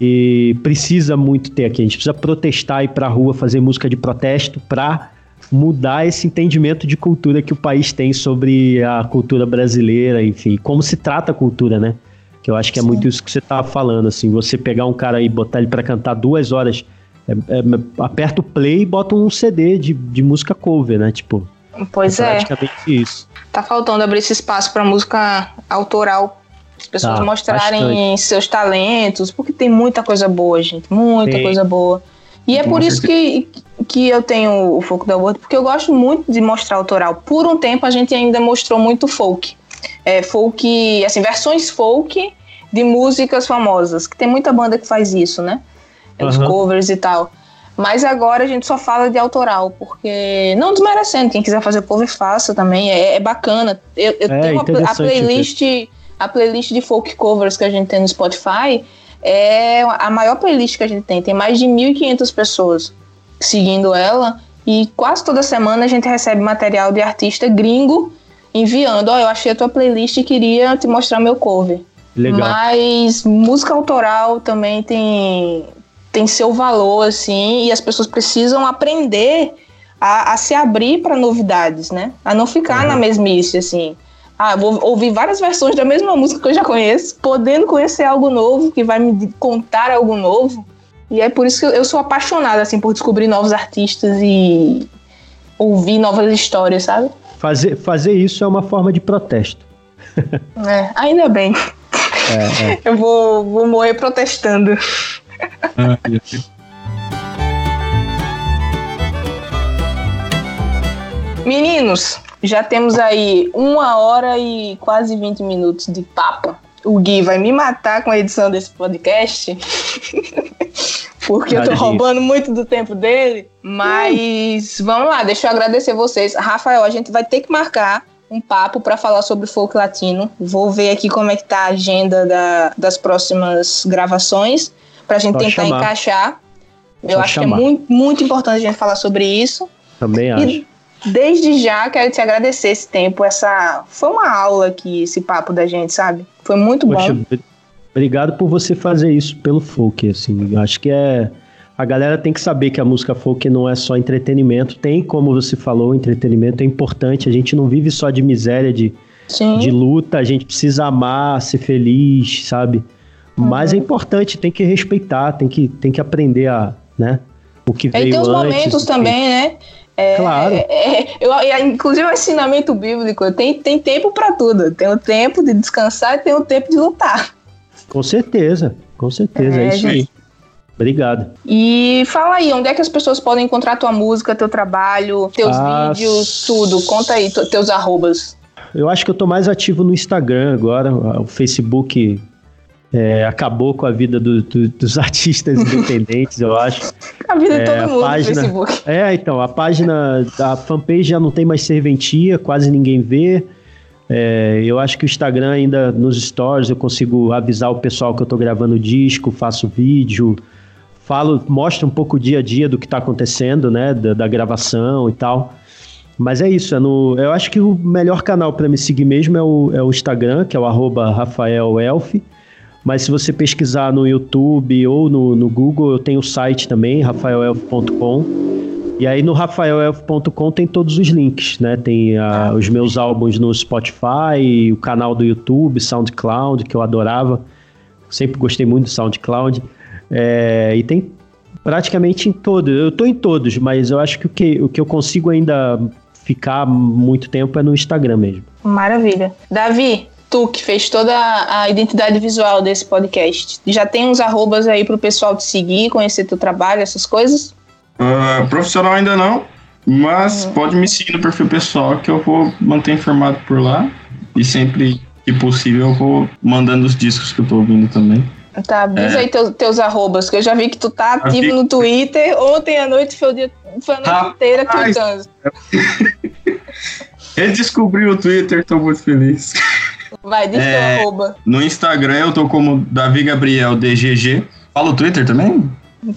E precisa muito ter aqui. A gente precisa protestar e ir pra rua, fazer música de protesto pra mudar esse entendimento de cultura que o país tem sobre a cultura brasileira, enfim, como se trata a cultura, né? Que eu acho que é Sim. muito isso que você tá falando, assim, você pegar um cara e botar ele para cantar duas horas, é, é, aperta o play e bota um CD de, de música cover, né? Tipo, pois é. praticamente é. isso. Tá faltando abrir esse espaço para música autoral as pessoas tá, mostrarem bastante. seus talentos, porque tem muita coisa boa, gente, muita tem. coisa boa. E é por isso que, que eu tenho o Foco da World, porque eu gosto muito de mostrar autoral. Por um tempo a gente ainda mostrou muito folk. É, folk, assim, versões folk de músicas famosas, que tem muita banda que faz isso, né? Uhum. Os covers e tal. Mas agora a gente só fala de autoral, porque não desmerecendo, quem quiser fazer cover faça também, é, é bacana. Eu, eu é, tenho a, a playlist, a playlist de folk covers que a gente tem no Spotify, é a maior playlist que a gente tem. Tem mais de 1.500 pessoas seguindo ela. E quase toda semana a gente recebe material de artista gringo enviando. Ó, oh, eu achei a tua playlist e queria te mostrar meu cover. Legal. Mas música autoral também tem, tem seu valor, assim, e as pessoas precisam aprender a, a se abrir para novidades, né? A não ficar uhum. na mesmice, assim ah, vou ouvir várias versões da mesma música que eu já conheço, podendo conhecer algo novo, que vai me contar algo novo. E é por isso que eu sou apaixonada, assim, por descobrir novos artistas e ouvir novas histórias, sabe? Fazer, fazer isso é uma forma de protesto. É, ainda bem. É, é. Eu vou, vou morrer protestando. Ah, Meninos, já temos aí uma hora e quase 20 minutos de papo. O Gui vai me matar com a edição desse podcast. porque eu tô roubando muito do tempo dele. Mas vamos lá, deixa eu agradecer vocês. Rafael, a gente vai ter que marcar um papo para falar sobre folk latino. Vou ver aqui como é que tá a agenda da, das próximas gravações para a gente tentar chamar. encaixar. Eu acho chamar. que é muito, muito importante a gente falar sobre isso. Também acho. Desde já quero te agradecer esse tempo, essa foi uma aula aqui, esse papo da gente, sabe? Foi muito Poxa, bom. Obrigado por você fazer isso pelo folk, assim. Acho que é a galera tem que saber que a música folk não é só entretenimento, tem, como você falou, entretenimento é importante. A gente não vive só de miséria, de, de luta, a gente precisa amar, ser feliz, sabe? Uhum. Mas é importante, tem que respeitar, tem que, tem que aprender a, né? O que veio antes. E tem os momentos também, né? É, claro. É, eu, inclusive, o ensinamento bíblico tem, tem tempo para tudo. Tem o tempo de descansar e tem o tempo de lutar. Com certeza, com certeza, é, é isso aí. Obrigado. E fala aí, onde é que as pessoas podem encontrar tua música, teu trabalho, teus as... vídeos, tudo? Conta aí, teus arrobas. Eu acho que eu tô mais ativo no Instagram agora. O Facebook é, acabou com a vida do, do, dos artistas independentes, eu acho. A vida de todo mundo página, no Facebook. É, então, a página da fanpage já não tem mais serventia, quase ninguém vê. É, eu acho que o Instagram ainda, nos stories, eu consigo avisar o pessoal que eu estou gravando disco, faço vídeo, falo, mostro um pouco o dia a dia do que está acontecendo, né, da, da, gravação e tal. Mas é isso, é no, eu acho que o melhor canal para me seguir mesmo é o, é o Instagram, que é o arroba rafaelelf. Mas se você pesquisar no YouTube ou no, no Google, eu tenho o site também, rafaelelf.com. E aí no rafaelelf.com tem todos os links, né? Tem uh, os meus álbuns no Spotify, o canal do YouTube, SoundCloud, que eu adorava. Sempre gostei muito do SoundCloud. É, e tem praticamente em todos. Eu tô em todos, mas eu acho que o que, o que eu consigo ainda ficar muito tempo é no Instagram mesmo. Maravilha. Davi, tu que fez toda a identidade visual desse podcast, já tem uns arrobas aí pro pessoal te seguir, conhecer teu trabalho, essas coisas? Uh, profissional ainda não, mas uhum. pode me seguir no perfil pessoal que eu vou manter informado por lá. E sempre que possível eu vou mandando os discos que eu tô ouvindo também. Tá, diz é. aí teus, teus arrobas, que eu já vi que tu tá ativo no Twitter. Ontem à noite foi, o dia, foi a noite Rapaz. inteira tweetando. Redescobri o Twitter, tô muito feliz. Vai, deixa é, arroba. No Instagram eu tô como Davi Gabriel DGG. Fala o Twitter também?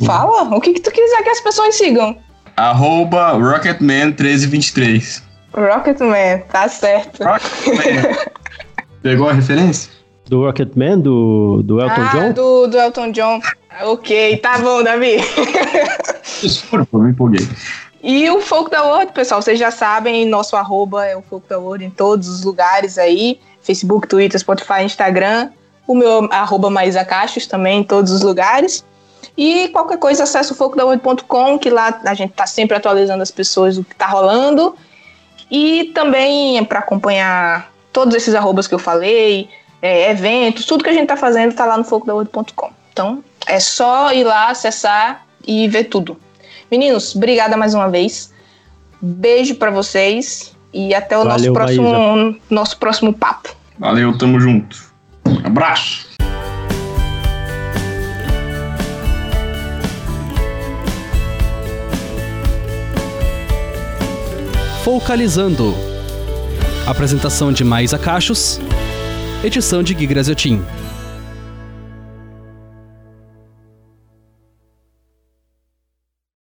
Fala, o que, que tu quiser que as pessoas sigam. Arroba Rocketman1323. Rocketman, tá certo. Rocketman. Pegou a referência? Do Rocketman, do, do Elton ah, John? Do, do Elton John. Ok, tá bom, Davi. Desculpa, me empolguei. E o Folk da World, pessoal, vocês já sabem, nosso arroba é o Folk da World em todos os lugares aí. Facebook, Twitter, Spotify, Instagram. O meu arroba Maísa também em todos os lugares. E qualquer coisa, acesse o focodaworld.com, que lá a gente tá sempre atualizando as pessoas do que tá rolando. E também para acompanhar todos esses arrobas que eu falei, é, eventos, tudo que a gente tá fazendo tá lá no focodaworld.com. Então, é só ir lá, acessar e ver tudo. Meninos, obrigada mais uma vez. Beijo para vocês e até o Valeu, nosso próximo, nosso próximo papo. Valeu, tamo junto. Abraço. Focalizando. Apresentação de Mais Acachos. Edição de Gui Graziotin.